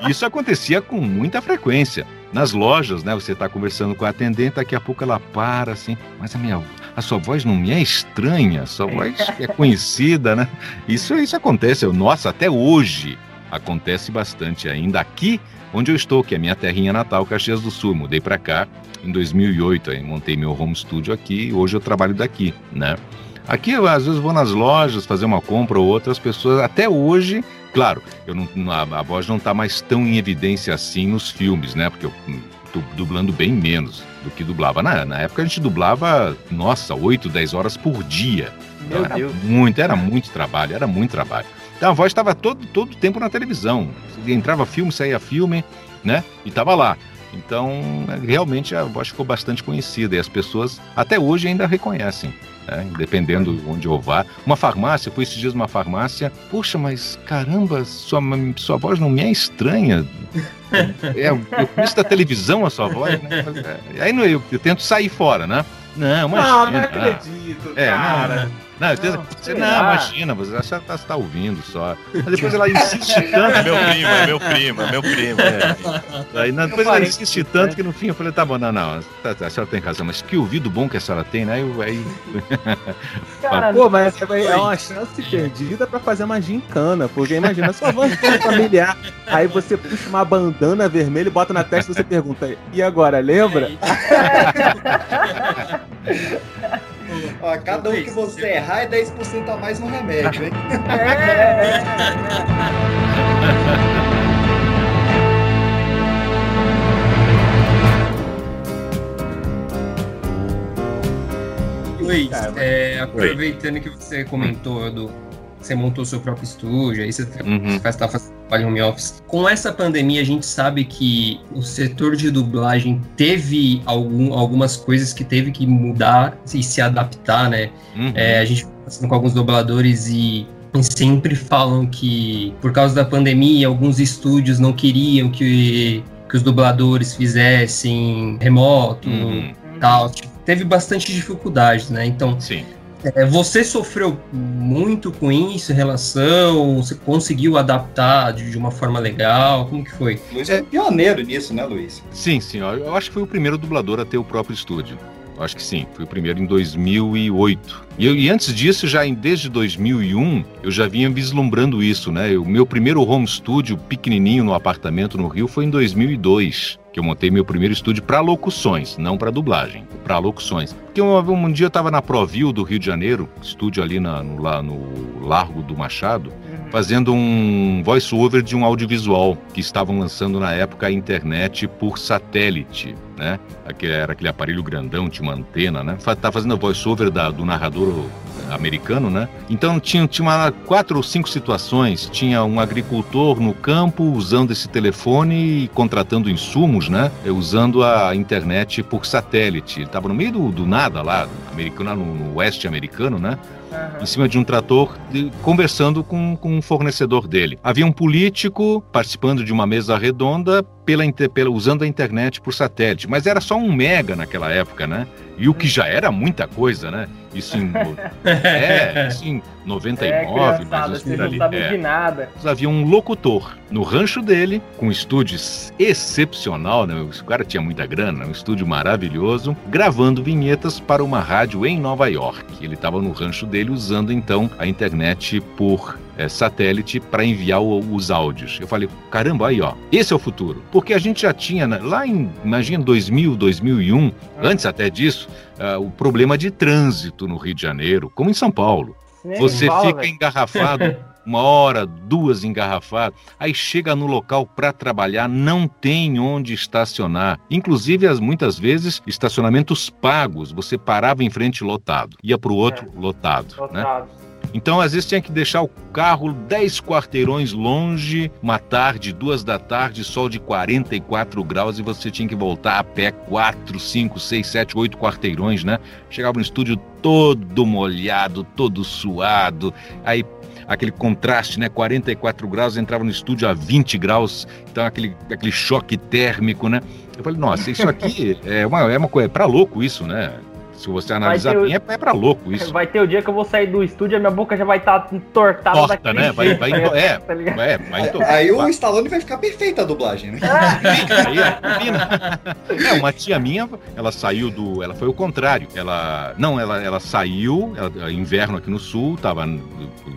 Isso acontecia com muita frequência. Nas lojas, né? Você tá conversando com a atendente, daqui a pouco ela para assim, mas a minha a sua voz não me é estranha, a sua voz é conhecida, né? Isso, isso acontece, eu- nossa, até hoje acontece bastante ainda aqui onde eu estou, que é a minha terrinha natal, Caxias do Sul. Mudei para cá em 2008, aí montei meu home studio aqui e hoje eu trabalho daqui, né? Aqui eu às vezes vou nas lojas fazer uma compra ou outra, as pessoas até hoje, claro, eu não, a, a voz não está mais tão em evidência assim nos filmes, né? Porque eu hum, tô dublando bem menos do que dublava. Na, na época a gente dublava, nossa, 8, 10 horas por dia. Meu era Deus. muito, era muito trabalho, era muito trabalho. Então a voz estava todo todo o tempo na televisão. Entrava filme, saía filme, né? E estava lá. Então, realmente a voz ficou bastante conhecida e as pessoas até hoje ainda reconhecem, né? dependendo de onde eu vá. Uma farmácia, fui esses dias numa farmácia, puxa, mas caramba, sua, sua voz não me é estranha. É, eu conheço da televisão a sua voz, né? Aí eu, eu tento sair fora, né? Não, imagina. Não, não acredito, É, cara. não, não, eu você, não, imagina, você já está tá ouvindo só. Mas depois ela insiste tanto. É meu primo, é meu primo, é meu primo. É. Aí na- depois ela insiste tanto que no fim eu falei, tá bom, não, não, tá, tá, a senhora tem razão, mas que ouvido bom que a senhora tem, né? Aí, eu- aí... Cara, Pô, mas é é uma chance perdida pra fazer uma gincana, porque imagina, sua voz é familiar, aí você puxa uma bandana vermelha e bota na testa e você pergunta, e agora, lembra? Ó, cada um que você errar é 10% a mais no remédio, hein? Luiz, é, aproveitando que você comentou do. Você montou seu próprio estúdio, aí você Uhum. está fazendo trabalho home office. Com essa pandemia, a gente sabe que o setor de dublagem teve algum, algumas coisas que teve que mudar e se adaptar, né? Uhum. É, a gente conversando com alguns dubladores e sempre falam que por causa da pandemia alguns estúdios não queriam que, que os dubladores fizessem remoto Uhum. tal Tipo, teve bastante dificuldades né então Sim. É, você sofreu muito com isso em relação? Você conseguiu adaptar de, de uma forma legal? Como que foi? Luiz é. pioneiro nisso né Luiz? Sim, sim, eu acho que foi o primeiro dublador a ter o próprio estúdio. Eu Acho que sim, foi o primeiro em 2008. E, eu- e antes disso, já em, desde 2001, eu já vinha vislumbrando isso, né? O meu primeiro home studio pequenininho no apartamento no Rio foi em 2002, que eu montei meu primeiro estúdio para locuções, não para dublagem, para locuções. Porque um, um dia eu estava na Provil do Rio de Janeiro, estúdio ali na- no, lá no Largo do Machado, fazendo um voice-over de um audiovisual que estavam lançando na época a internet por satélite, né? Aquele, era aquele aparelho grandão, tinha uma antena, né? Fa- Tá fazendo o voice-over da- do narrador americano, né? Então tinha, tinha uma, quatro ou cinco situações. Tinha um agricultor no campo usando esse telefone e contratando insumos, né? Eh, Usando a internet por satélite. Ele estava no meio do, do nada lá, americano, no, no oeste americano, né? em cima de um trator, de- conversando com, com um fornecedor dele. Havia um político participando de uma mesa redonda pela, pela- usando a internet por satélite. Mas era só um mega naquela época, né? E o que já era muita coisa, né? Isso em, é, isso em 99, É, menos vocês por não ali. sabem É. de nada. Havia um locutor no rancho dele, com um estúdio excepcional, né? O cara tinha muita grana, um estúdio maravilhoso, gravando vinhetas para uma rádio em Nova York. Ele estava no rancho dele usando então a internet por eh, satélite para enviar o- os áudios. Eu falei, caramba, aí ó, esse é o futuro. Porque a gente já tinha, né, lá em, imagina, 2000, 2001, antes até disso, ah, o problema de trânsito no Rio de Janeiro, como em São Paulo. Nem Você fala, fica velho. engarrafado uma hora, duas engarrafado, aí chega no local para trabalhar, não tem onde estacionar. Inclusive, as, muitas vezes, estacionamentos pagos, você parava em frente lotado, ia para o outro lotado. Né? Então, às vezes, tinha que deixar o carro 10 quarteirões longe, uma tarde, duas da tarde, sol de 44 graus, e você tinha que voltar a pé 4, 5, 6, 7, 8 quarteirões, né? Chegava no estúdio todo molhado, todo suado, aí aquele contraste, né? 44 graus, entrava no estúdio a 20 graus, então aquele, aquele choque térmico, né? Eu falei, nossa, isso aqui é uma, é uma coisa, é pra louco isso, né? Se você analisar ter o- bem, é, é pra louco isso. Vai ter o dia que eu vou sair do estúdio e minha boca já vai estar entortada Torta, né? Vai, vai, tá é, tá é, vai então- Aí o Stallone vai ficar perfeita a dublagem, né? Aí, ó, combina. É, uma tia minha, ela saiu do. Ela foi o contrário. Ela. Não, ela, ela saiu, ela- inverno aqui no sul, tava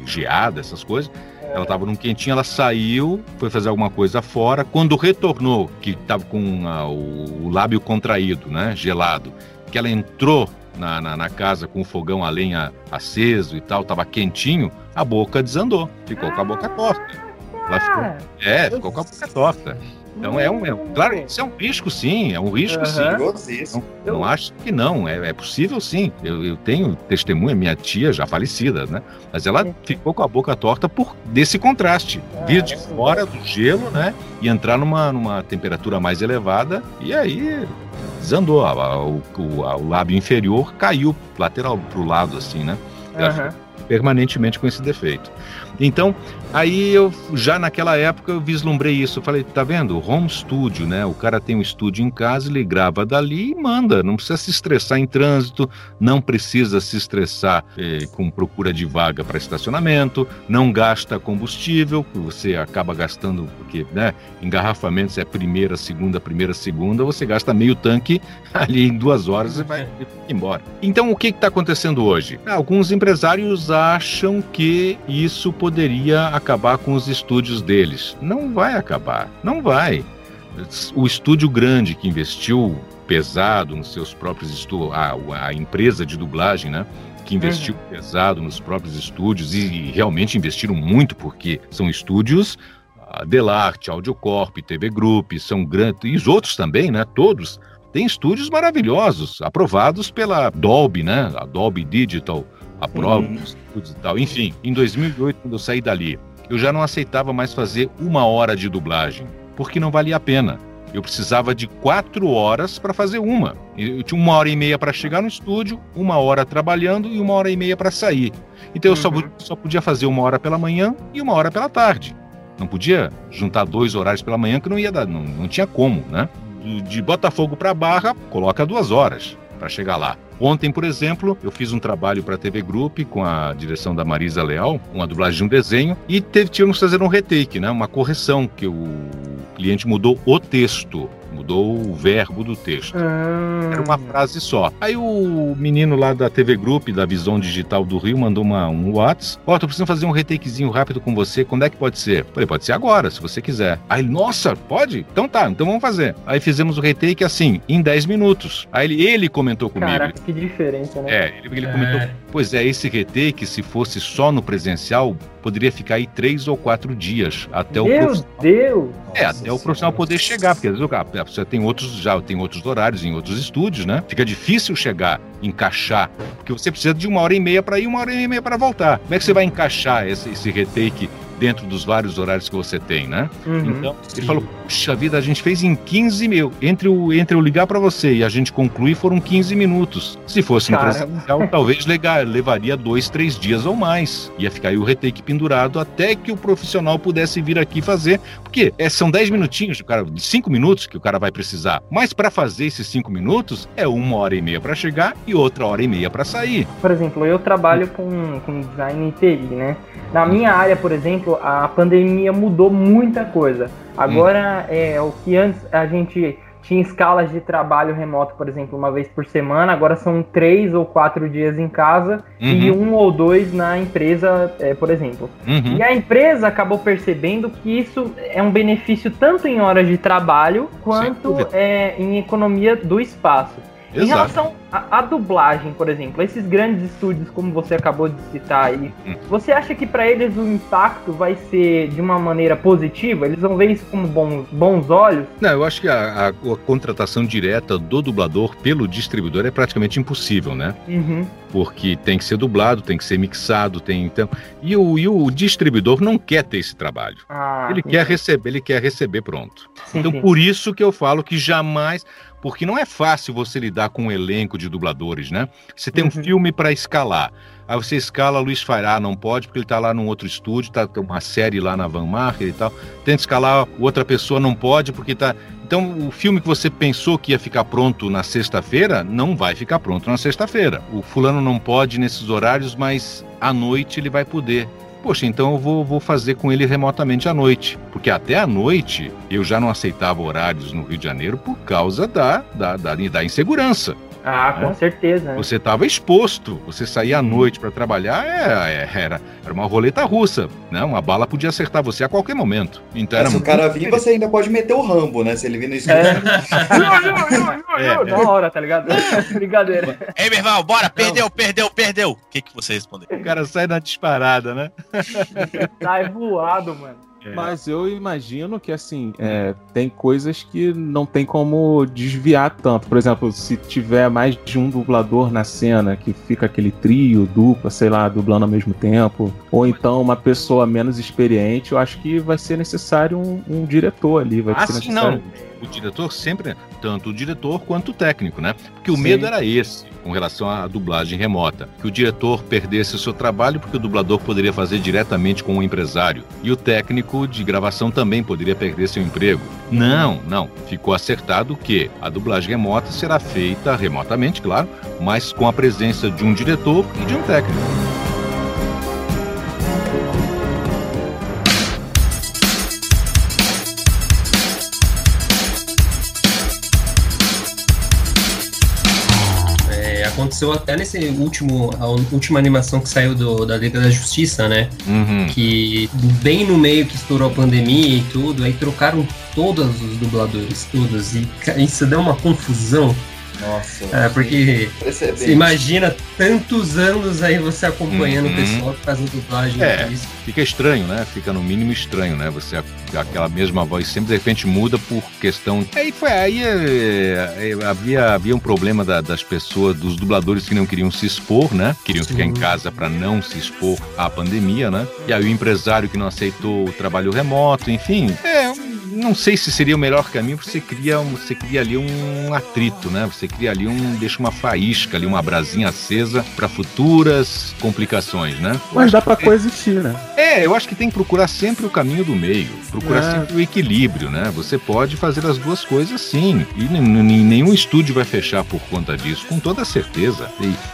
geada, essas coisas. Ela tava num quentinho, ela saiu, foi fazer alguma coisa fora. Quando retornou, que tava com ah, o, o lábio contraído, né? Gelado, que ela entrou na, na, na casa com o fogão a lenha aceso e tal, tava quentinho, a boca desandou. Ficou com a boca torta. Ficou, é, ficou com a boca torta. Então é um, é um- Claro, isso é um risco, sim. É um risco, Aham. sim. Não, não acho que não. É, é possível, sim. Eu, eu tenho testemunha, minha tia já falecida, né? Mas ela ficou com a boca torta por desse contraste. Vir de fora do gelo, né? E entrar numa, numa temperatura mais elevada. E aí desandou. A- a- o, o- a- o lábio inferior caiu lateral pro lado, assim, né? Ficou permanentemente com esse defeito. Então, aí eu já naquela época eu vislumbrei isso. Eu falei, tá vendo? Home studio, né? O cara tem um estúdio em casa, ele grava dali e manda. Não precisa se estressar em trânsito, não precisa se estressar eh, com procura de vaga para estacionamento, não gasta combustível, você acaba gastando, porque, né? Engarrafamentos é primeira, segunda, primeira, segunda, você gasta meio tanque ali em duas horas e vai embora. Então, o que está acontecendo hoje? Alguns empresários acham que isso poderia acabar com os estúdios deles. Não vai acabar, não vai. O estúdio grande que investiu pesado nos seus próprios estúdios, a, a empresa de dublagem, né? Que investiu pesado nos próprios estúdios e, e realmente investiram muito, porque são estúdios a Delarte, Audiocorp, TV Group, são grandes, e os outros também, né? Todos têm estúdios maravilhosos, aprovados pela Dolby, né? A Dolby Digital aprova Uhum. os estúdios e tal. Enfim, em 2008, quando eu saí dali, eu já não aceitava mais fazer uma hora de dublagem, porque não valia a pena. Eu precisava de quatro horas para fazer uma. Eu tinha uma hora e meia para chegar no estúdio, uma hora trabalhando e uma hora e meia para sair. Então eu só, só podia fazer uma hora pela manhã e uma hora pela tarde. Não podia juntar dois horários pela manhã que não ia dar, não, não tinha como, né? De, de Botafogo para Barra, coloca duas horas para chegar lá. Ontem, por exemplo, eu fiz um trabalho para a TV Group com a direção da Marisa Leal, uma dublagem de um desenho, e teve, tivemos que fazer um retake, né? Uma correção, que o cliente mudou o texto, mudou o verbo do texto. Era uma frase só. Aí o menino lá da TV Group, da Visão Digital do Rio, mandou uma, um WhatsApp. Ó, tô precisando fazer um retakezinho rápido com você. Quando é que pode ser? Falei, pode ser agora, se você quiser. Aí ele, nossa, pode? Então tá, então vamos fazer. Aí fizemos o retake assim, em 10 minutos. Aí ele, ele comentou comigo. Caraca, que diferença, né? É, ele, ele comentou, pois é, esse retake, se fosse só no presencial, poderia ficar aí três ou quatro dias até o Meu profissional- Deus! é, até o profissional poder chegar, porque às vezes o cara- você tem outros, já tem outros horários em outros estúdios, né? Fica difícil chegar encaixar? Porque você precisa de uma hora e meia para ir, uma hora e meia para voltar. Como é que você vai encaixar esse, esse retake dentro dos vários horários que você tem, né? Uhum. Então, ele falou, puxa vida, a gente fez em 15 mil. Entre, o, entre eu ligar para você e a gente concluir, foram 15 minutos. Se fosse no Caramba. presencial, talvez lega- levaria dois, três dias ou mais. Ia ficar aí o retake pendurado até que o profissional pudesse vir aqui fazer. Porque é, são 10 minutinhos, o cara, 5 minutos que o cara vai precisar. Mas para fazer esses 5 minutos, é uma hora e meia para chegar e outra hora e meia para sair. Por exemplo, eu trabalho com, com design em TI, né? Na minha área, por exemplo, a pandemia mudou muita coisa. Agora, é o que antes a gente tinha escalas de trabalho remoto, por exemplo, uma vez por semana, agora são três ou quatro dias em casa e Uhum. um ou dois na empresa, é, por exemplo. Uhum. E a empresa acabou percebendo que isso é um benefício tanto em horas de trabalho quanto é, em economia do espaço. Em Exato. relação à, dublagem, por exemplo, esses grandes estúdios, como você acabou de citar aí, Hum. você acha que para eles o impacto vai ser de uma maneira positiva? Eles vão ver isso com bons, bons olhos? Não, eu acho que a, a- a contratação direta do dublador pelo distribuidor é praticamente impossível, né? Uhum. Porque tem que ser dublado, tem que ser mixado, tem então. E o, e o distribuidor não quer ter esse trabalho. Ah, ele entendi. quer receber, ele quer receber pronto. Sim, então, sim. por isso que eu falo que jamais. Porque não é fácil você lidar com um elenco de dubladores, né? Você tem um filme para escalar. Aí você escala Luiz Fairá, não pode, porque ele tá lá num outro estúdio, tá uma série lá na Van Marker e tal. Tenta escalar outra pessoa, não pode, porque tá. Então, o filme que você pensou que ia ficar pronto na sexta-feira, não vai ficar pronto na sexta-feira. O fulano não pode nesses horários, mas à noite ele vai poder. Poxa, então eu vou, vou fazer com ele remotamente à noite. Porque até à noite eu já não aceitava horários no Rio de Janeiro por causa da, da, da, da insegurança. Ah, com É. certeza. né? Você estava exposto. Você saía à noite para trabalhar, é- é- era, era uma roleta russa. Né? Uma bala podia acertar você a qualquer momento. Então era se o cara vir, você ainda pode meter o Rambo, né? Se ele vir no escuro. É, Na hora, tá ligado? Brincadeira. Ei, meu irmão, bora, perdeu, perdeu, perdeu. O que, que você respondeu? O cara sai na disparada, né? Tá voado, mano. Mas eu imagino que, assim, é, tem coisas que não tem como desviar tanto. Por exemplo, se tiver mais de um dublador na cena, que fica aquele trio, dupla, sei lá, dublando ao mesmo tempo, ou então uma pessoa menos experiente, eu acho que vai ser necessário um, um diretor ali. Vai Ah, ser sim, necessário... não. O diretor sempre, tanto o diretor quanto o técnico, né? Porque o Sim. medo era esse, com relação à dublagem remota. Que o diretor perdesse o seu trabalho porque o dublador poderia fazer diretamente com o empresário. E o técnico de gravação também poderia perder seu emprego. Não, não. Ficou acertado que a dublagem remota será feita remotamente, claro, mas com a presença de um diretor e de um técnico. Aconteceu até nesse último, a última animação que saiu do- da Liga da Justiça, né? Uhum. Que bem no meio que estourou a pandemia e tudo, aí trocaram todos os dubladores, todos. E isso deu uma confusão. Nossa. É, porque você imagina tantos anos aí você acompanhando Uhum. o pessoal que faz a dublagem É, disso. fica estranho, né? Fica no mínimo estranho, né? Você aquela mesma voz sempre de repente muda por questão. Aí foi aí é, é, havia havia um problema da- das pessoas, dos dubladores que não queriam se expor, né? Queriam ficar em casa para não se expor à pandemia, né? E aí o empresário que não aceitou o trabalho remoto, enfim, é não sei se seria o melhor caminho, porque você cria, um- você cria ali um atrito, né? Você cria ali um, deixa uma faísca ali, uma brasinha acesa para futuras complicações, né? Mas dá pra coexistir, né? É, eu acho que tem que procurar sempre o caminho do meio, procurar É. sempre o equilíbrio, né? Você pode fazer as duas coisas sim, e nenhum estúdio vai fechar por conta disso, com toda certeza.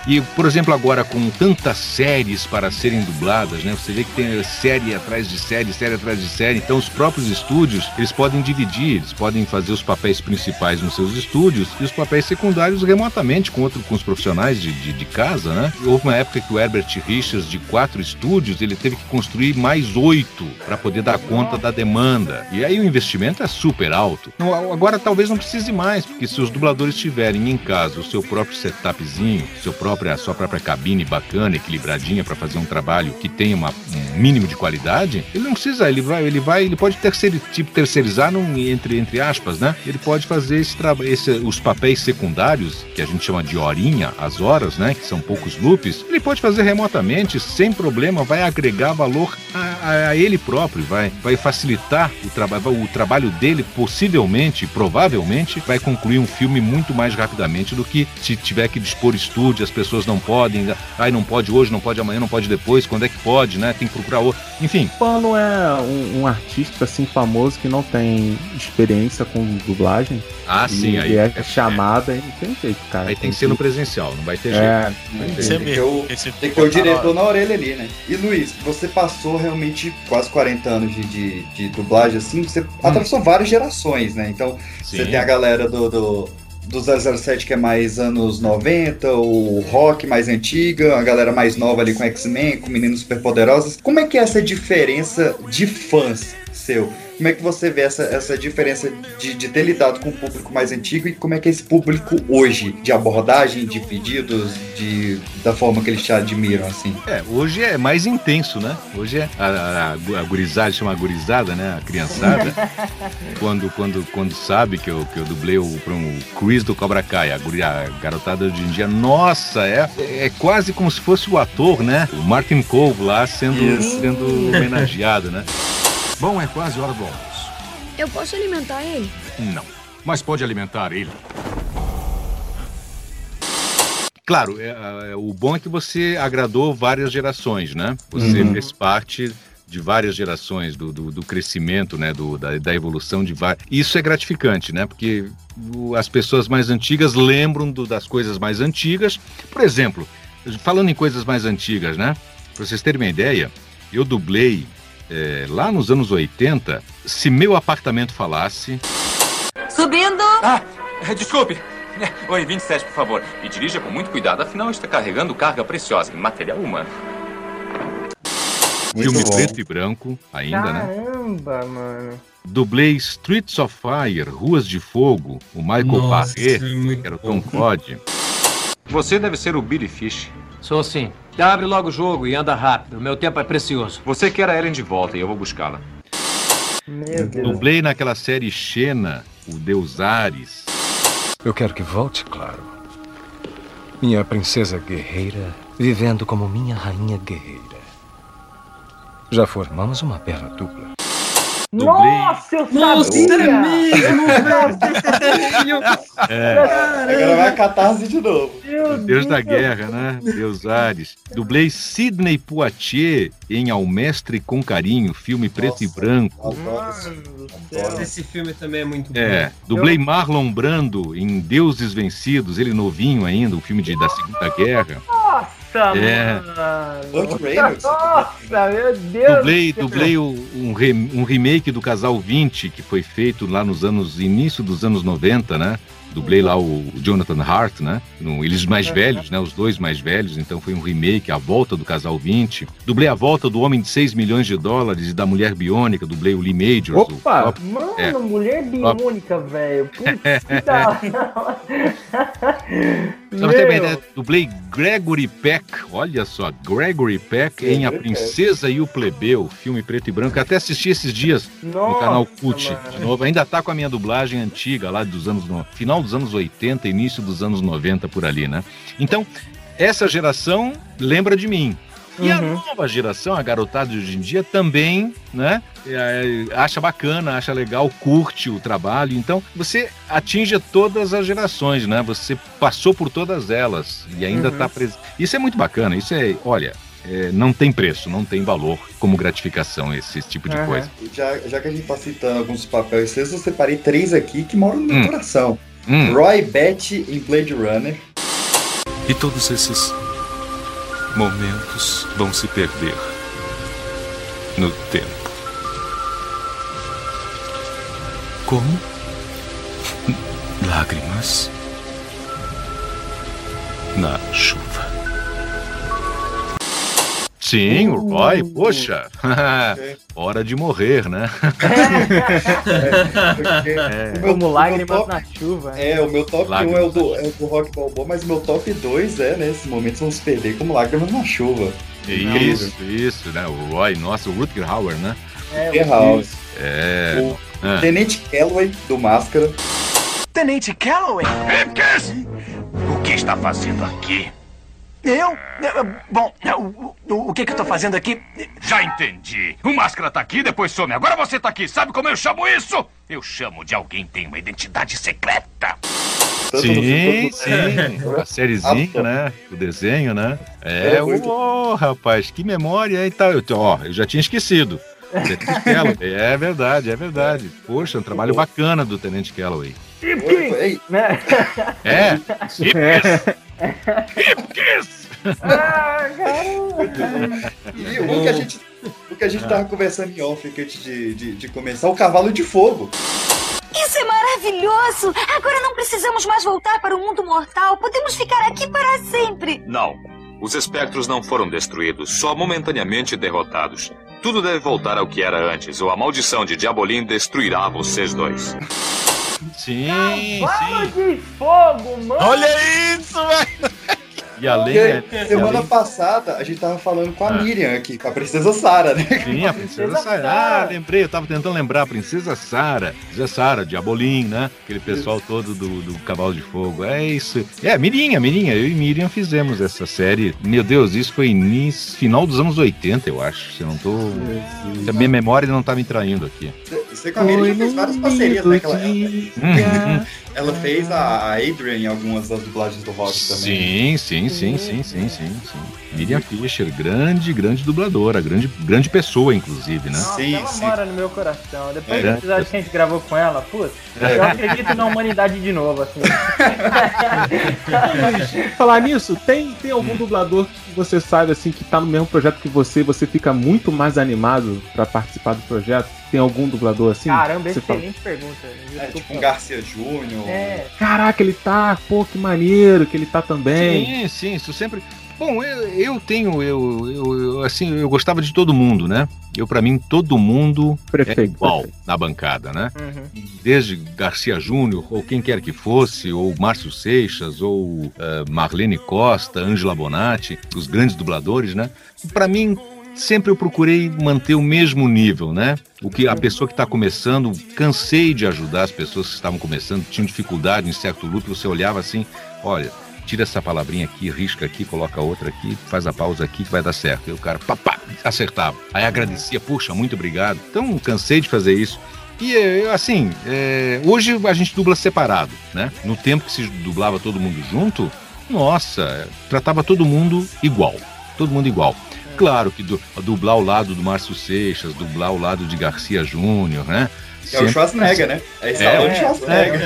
E, e, por exemplo, agora com tantas séries para serem dubladas, né? Você vê que tem série atrás de série, série atrás de série, então os próprios estúdios, eles podem dividir, eles podem fazer os papéis principais nos seus estúdios e os papéis secundários remotamente com, outro, com os profissionais de, de, de casa, né? Houve uma época que o Herbert Richards, de quatro estúdios, ele teve que construir mais oito para poder dar conta da demanda. E aí o investimento é super alto. Agora talvez não precise mais, porque se os dubladores tiverem em casa o seu próprio setupzinho, seu próprio, a sua própria cabine bacana, equilibradinha para fazer um trabalho que tenha uma, um mínimo de qualidade, ele não precisa, ele vai, ele vai, ele pode terceir, tipo, terceirizar num, entre, entre aspas, né? Ele pode fazer esse trabalho, os papéis secundários, que a gente chama de horinha, as horas, né? Que são poucos loops, ele pode fazer remotamente, sem problema, vai agregar valor a, a, a ele próprio, vai, vai facilitar o trabalho, o trabalho dele, possivelmente, provavelmente, vai concluir um filme muito mais rapidamente do que se tiver que dispor estúdio, as pessoas não podem, ai, não pode hoje, não pode amanhã, não pode depois, quando é que pode, né? Tem que procurar outro. Enfim. Quando é um, um artista assim famoso que não tem experiência com dublagem. Ah, e sim, aí é chamada, aí não tem jeito, cara. Aí tem que ser no presencial, não vai ter É, jeito. Não vai ter Tem jeito. que ter o, tem que ter o diretor na orelha ali, né? E Luiz, você passou realmente quase 40 anos de, de, de dublagem, assim, você atravessou várias gerações, né? Então, você Sim. tem a galera do, do, do 007 que é mais anos 90, o rock mais antiga, a galera mais nova ali com X-Men, com meninos superpoderosos. Como é que é essa diferença de fãs seu? Como é que você vê essa, essa diferença de, de ter lidado com o público mais antigo e como é que é esse público hoje? De abordagem, de pedidos, de, da forma que eles te admiram, assim? É, hoje é mais intenso, né? Hoje é a, a, a gurizada, chama a gurizada, né? A criançada. quando, quando, quando sabe que eu, que eu dublei o, pra um Chris do Cobra Kai, a, a garotada hoje em dia, nossa, é, é quase como se fosse o ator, né? O Martin Cove lá sendo, Isso. sendo homenageado, né? Bom, é quase hora do almoço. Eu posso alimentar ele? Não. Mas pode alimentar ele. Claro, é, é, o bom é que você agradou várias gerações, né? Você Uhum. fez parte de várias gerações do, do, do crescimento, né? Do, da, da evolução de várias. Isso é gratificante, né? Porque as pessoas mais antigas lembram do- das coisas mais antigas. Por exemplo, falando em coisas mais antigas, né? Para vocês terem uma ideia, eu dublei é, lá nos anos 80. Se meu apartamento falasse. Subindo! Ah, desculpe. Oi, 27, por favor. E dirija com muito cuidado, afinal está carregando carga preciosa em material humano. filme bom. preto e branco, ainda, né? Caramba, mano. Dublei Streets of Fire, Ruas de Fogo, o Michael Nossa, é muito que era o Tom Cod. Você deve ser o Billy Fish. Sou sim. Abre logo o jogo e anda rápido. Meu tempo é precioso. Você quer a Ellen de volta e eu vou buscá-la. Meu Deus. Dublei naquela série Xena, o Deus Ares. Eu quero que volte, claro. Minha princesa guerreira, vivendo como minha rainha guerreira. Já formamos uma bela dupla. Nossa, eu Nossa, sabia! é mesmo, É. Agora vai a catarse de novo. Meu Deus da Guerra, né? Deus Ares. Dublei Sidney Poitier em Ao Mestre com Carinho, filme preto e branco. Esse filme também é muito bom. É, dublei Marlon Brando em Deuses Vencidos, ele novinho ainda, um filme de, da Segunda Guerra. Nossa, É. mano! Nossa, meu Deus! Dublei, do céu. dublei o- um, re- um remake do Casal 20, que foi feito lá nos anos, início dos anos 90, né? Dublei lá o Jonathan Hart, né? No- eles mais velhos, né? Os dois mais velhos, então foi um remake, A Volta do Casal 20. Dublei A Volta do Homem de 6 milhões de dólares e da Mulher Biônica, dublei o Lee Majors. o Opa! top- Mano, É. mulher biônica, velho. Putz, que da Só pra ter uma ideia, dublei Gregory Peck, olha só, Gregory Peck em A Princesa e o Plebeu, filme preto e branco. Eu até assisti esses dias no Nossa, canal CUT mano. de novo. Ainda tá com a minha dublagem antiga lá dos anos no final dos anos 80, início dos anos 90 por ali, né? Então, essa geração lembra de mim. E a nova geração, a garotada de hoje em dia, também, né? é, acha bacana, acha legal, curte o trabalho. Então, você atinge todas as gerações, né? Você passou por todas elas e ainda Uhum. está presente. Isso é muito bacana. Isso é, olha, é, não tem preço, não tem valor como gratificação esse, esse tipo de Aham. coisa. Já, já que a gente tá citando alguns papéis seus, eu separei três aqui que moram no meu Hum. coração. Hum. Roy Betty em Blade Runner. E todos esses momentos vão se perder no tempo. Como? Lágrimas na chuva. Sim, o Roy, Uh. poxa. Hora de morrer, né? O meu- Como lágrimas top- na chuva. É, o meu top Lágrimas 1 é o, do, é o do Rock Balboa, mas o meu top 2 é, nesse momento, vamos perder como lágrimas na chuva. Isso, isso, né? O Roy, nossa, o Rutger Hauer, né? É, The House. É. O Ah. Tenente Calloway, do Máscara. Tenente Calloway? O que está fazendo aqui? Eu? Bom, o, o, o que, que eu tô fazendo aqui? Já entendi. O Máscara tá aqui, depois some. Agora você tá aqui. Sabe como eu chamo isso? Eu chamo de alguém que tem uma identidade secreta. Sim, sim. no- A sériezinha, né? O desenho, né? É, É, muito. ô, rapaz, que memória e tal. Eu, ó, eu já tinha esquecido. Tenente Calloway. É verdade, é verdade. Poxa, um trabalho bacana do Tenente Calloway. Ei, Né? É, Ah, cara. E o que a gente, o que a gente tava conversando em off antes de, de, de começar, o Cavalo de Fogo. Isso é maravilhoso! Agora não precisamos mais voltar para o mundo mortal. Podemos ficar aqui para sempre. Não. Os espectros não foram destruídos, só momentaneamente derrotados. Tudo deve voltar ao que era antes, ou a maldição de Diabolim destruirá vocês dois. Sim, Cavalo de fogo, mano! Olha isso, velho! E além. Porque é, semana além- passada a gente tava falando com a Ah. Miriam aqui, com a Princesa Sara, né? Sim, a Princesa Sara. Ah, lembrei, eu tava tentando lembrar. A Princesa Sara, Princesa Sara, Diabolim, né? Aquele pessoal todo do, do Cavalo de Fogo. É isso. É, Mirinha, Mirinha. Eu e Miriam fizemos essa série. Meu Deus, isso foi início, final dos anos 80, eu acho. Se eu não tô. Se a minha memória não tá me traindo aqui. Você com a Miriam já fez várias parcerias, né? que ela, Uhum. ela fez a a Adrian em algumas das dublagens do rock também. Sim, sim, sim, sim, sim, sim, sim. Miriam Fischer, grande, grande dubladora, grande, grande pessoa, inclusive, né? Nossa, ela mora no meu coração. Depois É. do episódio que a gente gravou com ela, putz, eu acredito na humanidade de novo, assim. Falar nisso, tem, tem algum dublador que você sabe assim que tá no mesmo projeto que você, e você fica muito mais animado pra participar do projeto? Tem algum dublador assim? Caramba, Você fala, excelente pergunta. É, tipo um Garcia Júnior. É. Caraca, ele tá, pô, que maneiro que ele tá também. Sim, sim, isso sempre. Bom, eu, eu tenho, eu, eu, eu, assim, eu gostava de todo mundo, né? Eu, pra mim, todo mundo é Perfeito, igual perfeito. na bancada, né? Uhum. Desde Garcia Júnior, ou quem quer que fosse, ou Márcio Seixas, ou eh, Marlene Costa, Ângela Bonatti, os grandes dubladores, né? Pra mim, sempre eu procurei manter o mesmo nível, né? O que a pessoa que está começando, cansei de ajudar as pessoas que estavam começando, tinham dificuldade em certo luto, você olhava assim, olha, tira essa palavrinha aqui, risca aqui, coloca outra aqui, faz a pausa aqui que vai dar certo. E o cara, papá, acertava. Aí agradecia, puxa, muito obrigado. Então, cansei de fazer isso. E eh, assim, eh, hoje a gente dubla separado, né? No tempo que se dublava todo mundo junto, nossa, tratava todo mundo igual. Todo mundo igual. Claro que du- dublar o lado do Márcio Seixas, dublar o lado de Garcia Júnior, né? É o Schwarzenegger, né? É esse é, o Schwarzenegger.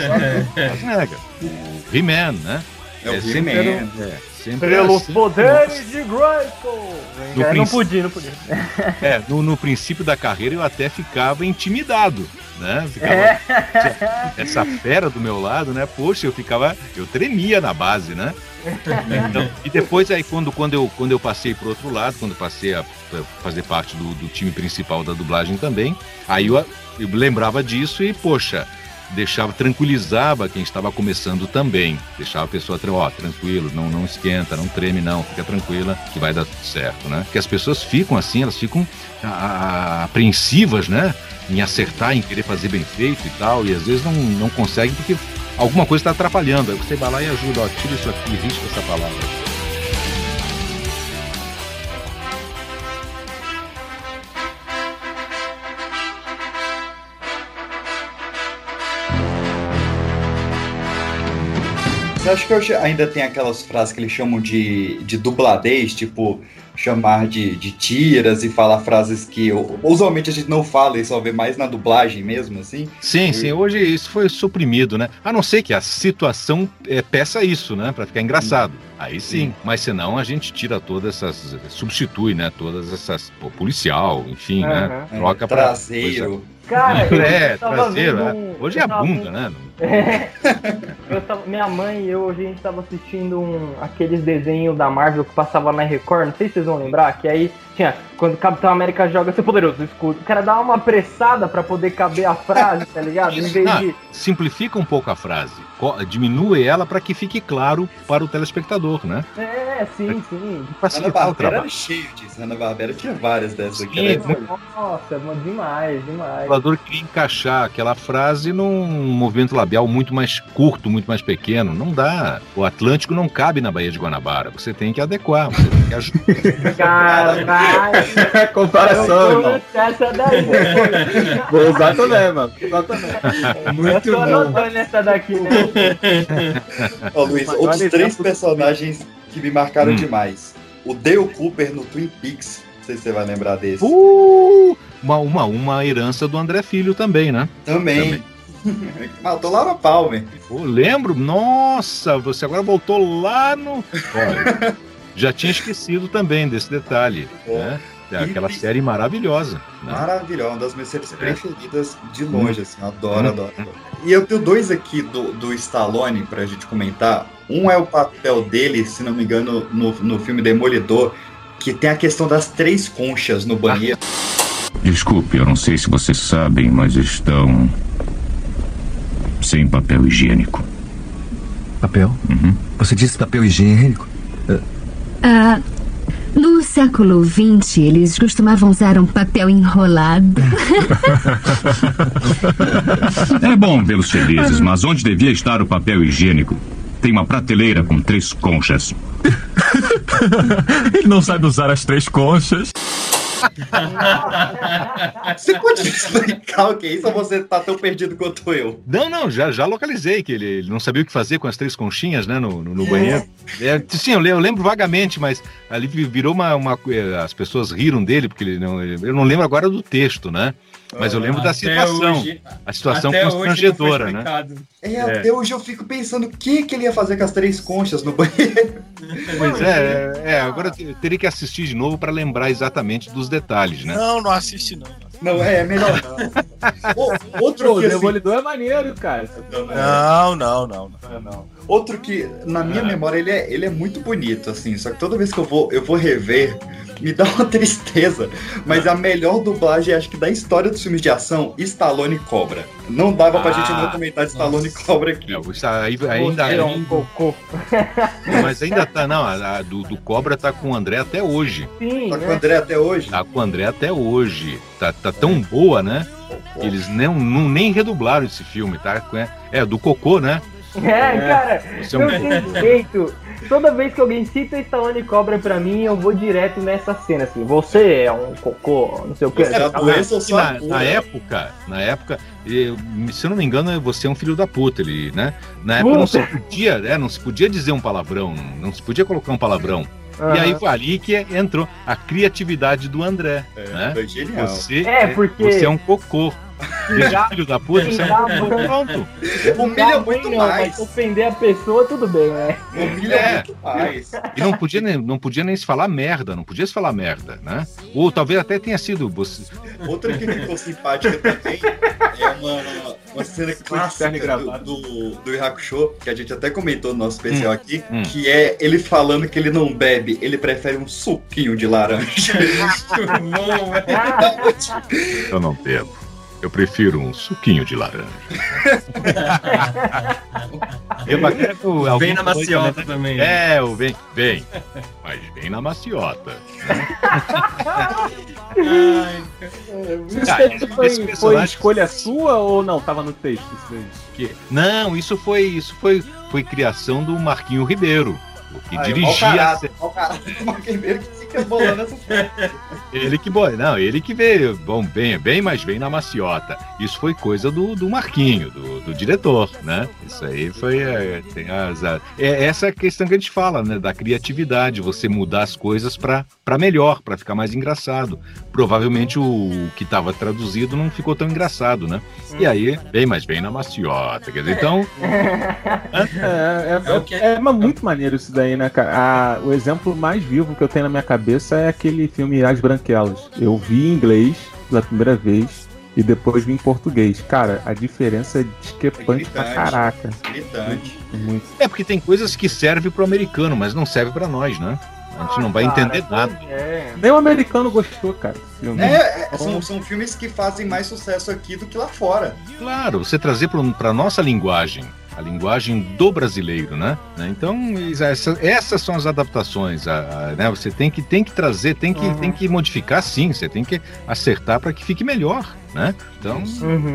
É, Schwarzenegger. O He-Man, né? É era- é, sempre Pelos assim. poderes de Grayskull! É, não princípio- podia, não podia. É, no, no princípio da carreira eu até ficava intimidado, né? Ficava, É. essa fera do meu lado, né? Poxa, eu ficava, eu tremia na base, né? Então, e depois aí quando, quando, eu, quando eu passei pro outro lado, quando passei a a fazer parte do, do time principal da dublagem também, aí eu, eu lembrava disso e, poxa, deixava, tranquilizava quem estava começando também. Deixava a pessoa, ó, tranquilo, não, não esquenta, não treme não, fica tranquila que vai dar tudo certo, né? Porque as pessoas ficam assim, elas ficam a- a- apreensivas, né? Em acertar, em querer fazer bem feito e tal, e às vezes não, não conseguem porque alguma coisa está atrapalhando. Aí você vai lá e ajuda, ó, tira isso aqui, risca essa palavra. Você acha que hoje ainda tem aquelas frases que eles chamam de, de dubladez, tipo chamar de, de tiras e falar frases que usualmente a gente não fala e só vê mais na dublagem mesmo, assim? Sim, sim, hoje isso foi suprimido, né? A não ser que a situação é, peça isso, né? Pra ficar engraçado. Aí sim, mas senão a gente tira todas essas. substitui, né? Todas essas. Pô, policial, enfim, né? Aham. Troca É, pra. traseiro. coisa- Cara, é, é. um- Hoje é a bunda, né? Eu tava- minha mãe e eu, a gente tava assistindo um, aqueles desenhos da Marvel que passava na Record, não sei se vocês vão lembrar, que aí tinha quando o Capitão América joga seu poderoso escudo. O cara dá uma apressada pra poder caber a frase, tá ligado? Em vez Não, de. simplifica um pouco a frase. Diminui ela para que fique claro para o telespectador, né? É, sim, sim. Facilitar o Barbera trabalho. era cheio disso. Ana Barbera tinha várias dessas aqui. Sim, Nossa, mano, demais, O demais. dublador queria encaixar aquela frase num movimento labial muito mais curto, muito mais pequeno. Não dá. O Atlântico não cabe na Baía de Guanabara. Você tem que adequar, você tem que. Caralho. Comparação, Eu irmão. essa daí. Vou usar também, mano. Vou usar também. eu tô anotando essa daqui, né? Ó, Luiz, Mas outros três personagens que me marcaram Hum. demais. O Dale Cooper no Twin Peaks. Não sei se você vai lembrar desse. Uh, uma, uma, uma herança do André Filho também, né? Também. Matou Laura Palmer. Pô, lembro? Nossa, você agora voltou lá no. Olha, já tinha esquecido também desse detalhe. Né? Aquela série maravilhosa. Né? Maravilhosa, uma das minhas séries É. preferidas de longe, assim, eu adoro, Hum. adoro, adoro. E eu tenho dois aqui do, do Stallone pra gente comentar. Um é o papel dele, se não me engano, no, no filme Demolidor, que tem a questão das três conchas no banheiro. Desculpe, eu não sei se vocês sabem, mas estão. sem papel higiênico. Papel? Você disse papel higiênico? Ah, no século XX, eles costumavam usar um papel enrolado. É bom vê-los felizes, mas onde devia estar o papel higiênico? Tem uma prateleira com três conchas. Ele não sabe usar as três conchas. Você pode explicar o que é isso ou você tá tão perdido quanto eu? Não, não, já, já localizei que ele, ele não sabia o que fazer com as três conchinhas, né, no, no, no banheiro. É, sim, eu, eu lembro vagamente, mas ali vi- virou uma, uma eh, As pessoas riram dele, porque ele não. Eu não lembro agora do texto, né? Mas eu lembro da situação. hoje- a situação até hoje não foi constrangedora, né? explicado. É, até hoje eu fico pensando o que, que ele ia fazer com as três conchas no banheiro. Pois é, é, é, agora eu teria que assistir de novo para lembrar exatamente dos detalhes, né? Não, não assiste não. Não, é, é melhor não. O- outro o assim, Demolidor é maneiro, cara. Não, não, não. não. Outro que, na minha memória, ele é, ele é muito bonito, assim. Só que toda vez que eu vou, eu vou rever, me dá uma tristeza. Mas a melhor dublagem, acho que da história dos filmes de ação, Stallone e Cobra. Não dava pra Ah, gente não comentar de Stallone e Cobra aqui. É, o- aí- ainda, Você é um cocô. mas ainda tá, não, a, a do, do Cobra tá com o André até hoje. Sim, Tá né? com o André até hoje? Tá com o André até hoje. Tá, tá tão boa, né? que Eles não, não- nem redublaram esse filme, tá? É, é do Cocô, né? É, cara, Você é um não tem jeito. Toda vez que alguém cita Stallone Cobra pra mim, eu vou direto nessa cena, assim. Você é um cocô, não sei o que. É na, na época, na época, eu- se eu não me engano, você é um filho da puta, ele, né? Na época não se podia, é, não se podia dizer um palavrão, não, não se podia colocar um palavrão. E Aham. aí foi ali que entrou a criatividade do André, né? foi genial. Você É, porque- você é um cocô. Filho da puta, você é um cocô, pronto. Humilha muito ruim, não, mais. Mas ofender a pessoa, tudo bem, né? Humilha É. muito mais. E não podia, nem, não podia nem se falar merda, não podia se falar merda, né? Ou talvez até tenha sido. Você... Outra que ficou simpática também é uma, uma cena clássica do, do, do Hakusho, que a gente até comentou no nosso especial Hum, aqui, hum. que é ele falando que ele não bebe, ele prefere um suquinho de laranja. Bom, velho. Eu não bebo. Eu prefiro um suquinho de laranja. Eu bacana que o- alguém Vem na falou maciota também. né? É, o vem, vem. Mas vem na maciota. Isso Ah, aí foi, foi escolha sua ou não? Tava no texto isso Não, isso foi isso foi, foi criação do Marquinho Ribeiro, o que Aí, ó o dirigia. a caráter, sé- ó o caráter do Marco Ribeiro que fica bolando essa foto. Ele que bo- não, ele que veio, bom, bem, bem, mas vem na maciota. Isso foi coisa do, do Marquinho, do, do diretor, né? Isso aí foi é, tem é essa é a questão que a gente fala, né, da criatividade, você mudar as coisas para melhor, para ficar mais engraçado. Provavelmente o, que estava traduzido não ficou tão engraçado, né? E aí, bem, mas vem na maciota, quer dizer, então É, é, é, é ma- muito maneiro isso daí, né, cara? Ah, o exemplo mais vivo que eu tenho na minha cabeça é aquele filme As Branquelas. Eu vi em inglês pela primeira vez e depois vi em português. Cara, a diferença é discrepante pra gritante. caraca. Gritante. Muito. É porque tem coisas que servem pro americano, mas não serve para nós, né? A gente não vai entender nada. É. Nem o americano gostou, cara. filme. É, é, são, são filmes que fazem mais sucesso aqui do que lá fora. Claro, você trazer para nossa linguagem, a linguagem do brasileiro, né? Né? Então, essa- essas são as adaptações. a- a- né? Você tem que, tem que trazer, tem que, Uhum. tem que modificar sim, você tem que acertar para que fique melhor, né? Então,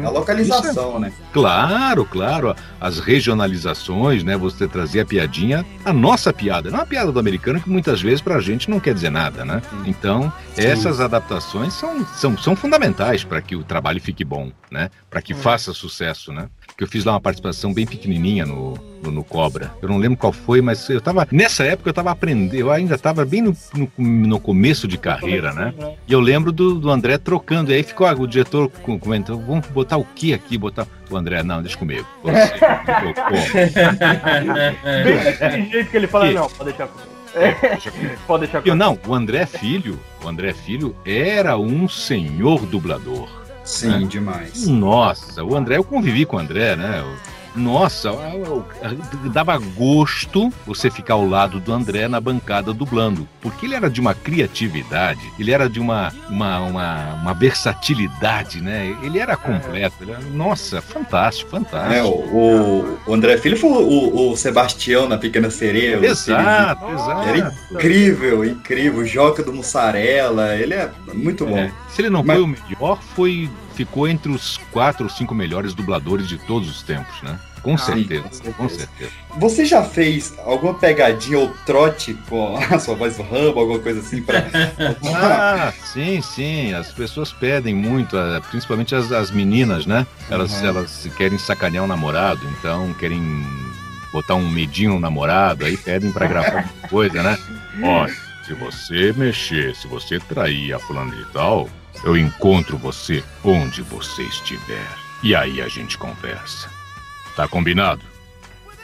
A localização, né? Claro, claro. As regionalizações, né? Você trazer a piadinha, a nossa piada, não a piada do americano, que muitas vezes pra gente não quer dizer nada, né? Então, Sim. essas adaptações são, são, são fundamentais para que o trabalho fique bom, né? Para que faça sucesso, né? Que eu fiz lá uma participação bem pequenininha no, no, no Cobra. Eu não lembro qual foi, mas eu tava. Nessa época eu tava aprendendo, eu ainda tava bem no, no, no começo de carreira, né? E eu lembro do, do André trocando. E aí ficou ah, o diretor com- comentou: vamos botar o que aqui? Botar o André, não, deixa comigo. Você Bem daquele jeito que ele fala, Que? não, pode deixar comigo. pode deixar Eu, não, o André Filho, o André Filho era um senhor dublador. Sim, né? demais. Nossa, o André, eu convivi com o André, né? Eu- Nossa, eu- eu- dava gosto você ficar ao lado do André na bancada dublando, porque ele era de uma criatividade, ele era de uma, uma, uma, uma versatilidade, né? Ele era completo, ele era- nossa, fantástico, fantástico. É, o, o- André Filho foi o, o Sebastião na Pequena Sereia. Exato, exato. Era incrível, incrível. Joca do Mussarela, ele é muito bom. É, se ele não foi o melhor, foi ficou entre os quatro ou cinco melhores dubladores de todos os tempos, né? Com Ah, certeza, com certeza. com certeza. Você já fez alguma pegadinha ou trote com a sua voz do Rambo, alguma coisa assim pra. Ah, sim, sim. As pessoas pedem muito, ah, principalmente as, as meninas, né? Elas, Uhum. elas querem sacanear o namorado, então querem botar um medinho no namorado, aí pedem pra gravar alguma coisa, né? Olha, se você mexer, se você trair a fulana de tal, eu encontro você onde você estiver. E aí a gente conversa. Tá combinado?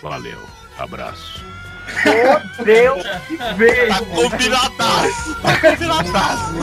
Valeu. Abraço. Meu Deus, que veio! Tá combinadaço! Tá combinadaço!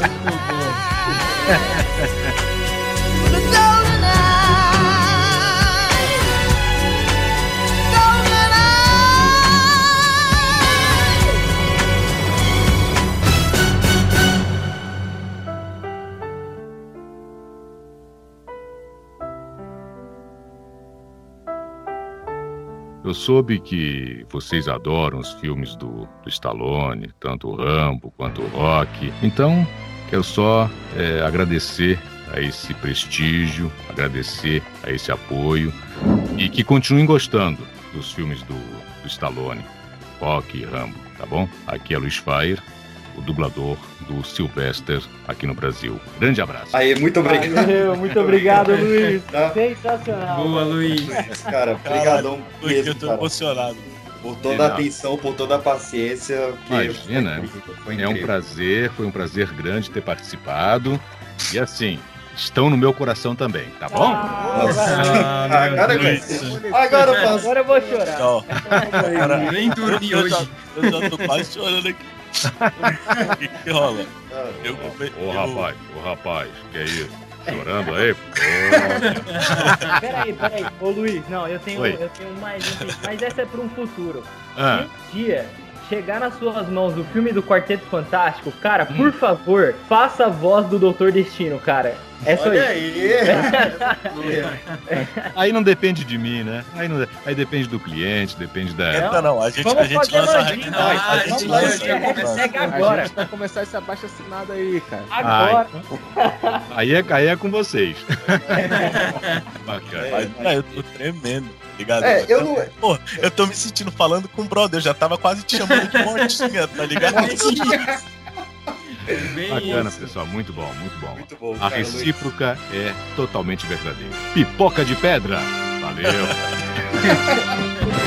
Eu soube que vocês adoram os filmes do, do Stallone, tanto o Rambo quanto o Rock. Então, quero só é, agradecer a esse prestígio, agradecer a esse apoio e que continuem gostando dos filmes do, do Stallone, Rock e Rambo, tá bom? Aqui é Luiz Fair, o dublador do Sylvester aqui no Brasil. Grande abraço. Aí, muito obrigado. Valeu, muito obrigado, Luiz. Tá? Sensacional. Boa, Luiz. Cara, brigadão Luiz, mesmo, eu tô cara. emocionado. Por toda a atenção, por toda a paciência. Imagina, foi incrível, foi é um prazer, foi um prazer grande ter participado. E assim, estão no meu coração também, tá bom? Agora, Deus. agora eu posso. Agora eu vou chorar. Não. Cara, Nem dormi eu, eu já, hoje. eu já tô quase chorando aqui. O que, que rola? Eu, come- Ô eu- rapaz, ô rapaz, que é isso? Chorando aí? Pô. Peraí, peraí. Ô Luiz, não, eu tenho, Oi. eu tenho mais um, mas essa é para um futuro. Ah. Se um dia chegar nas suas mãos o filme do Quarteto Fantástico, cara, por favor, faça a voz do Doutor Destino, cara. É só Olha isso. aí! Aí não depende de mim, né? Aí, não- aí depende do cliente, depende da. Não, não, a gente, Vamos a gente fazer lança. a- a gente lança. Segue A agora. gente vai começar esse abaixo assinado aí, cara. Agora. Aí é, aí é com vocês. Bacana. Mas, não, eu tô tremendo, ligado? É, eu não. Pô, eu tô me sentindo falando com o brother, eu já tava quase te chamando de mortinha, tá ligado? Bacana, pessoal. Muito bom, muito bom. Muito bom, A cara, Luiz. recíproca é totalmente verdadeira. Pipoca de pedra. Valeu.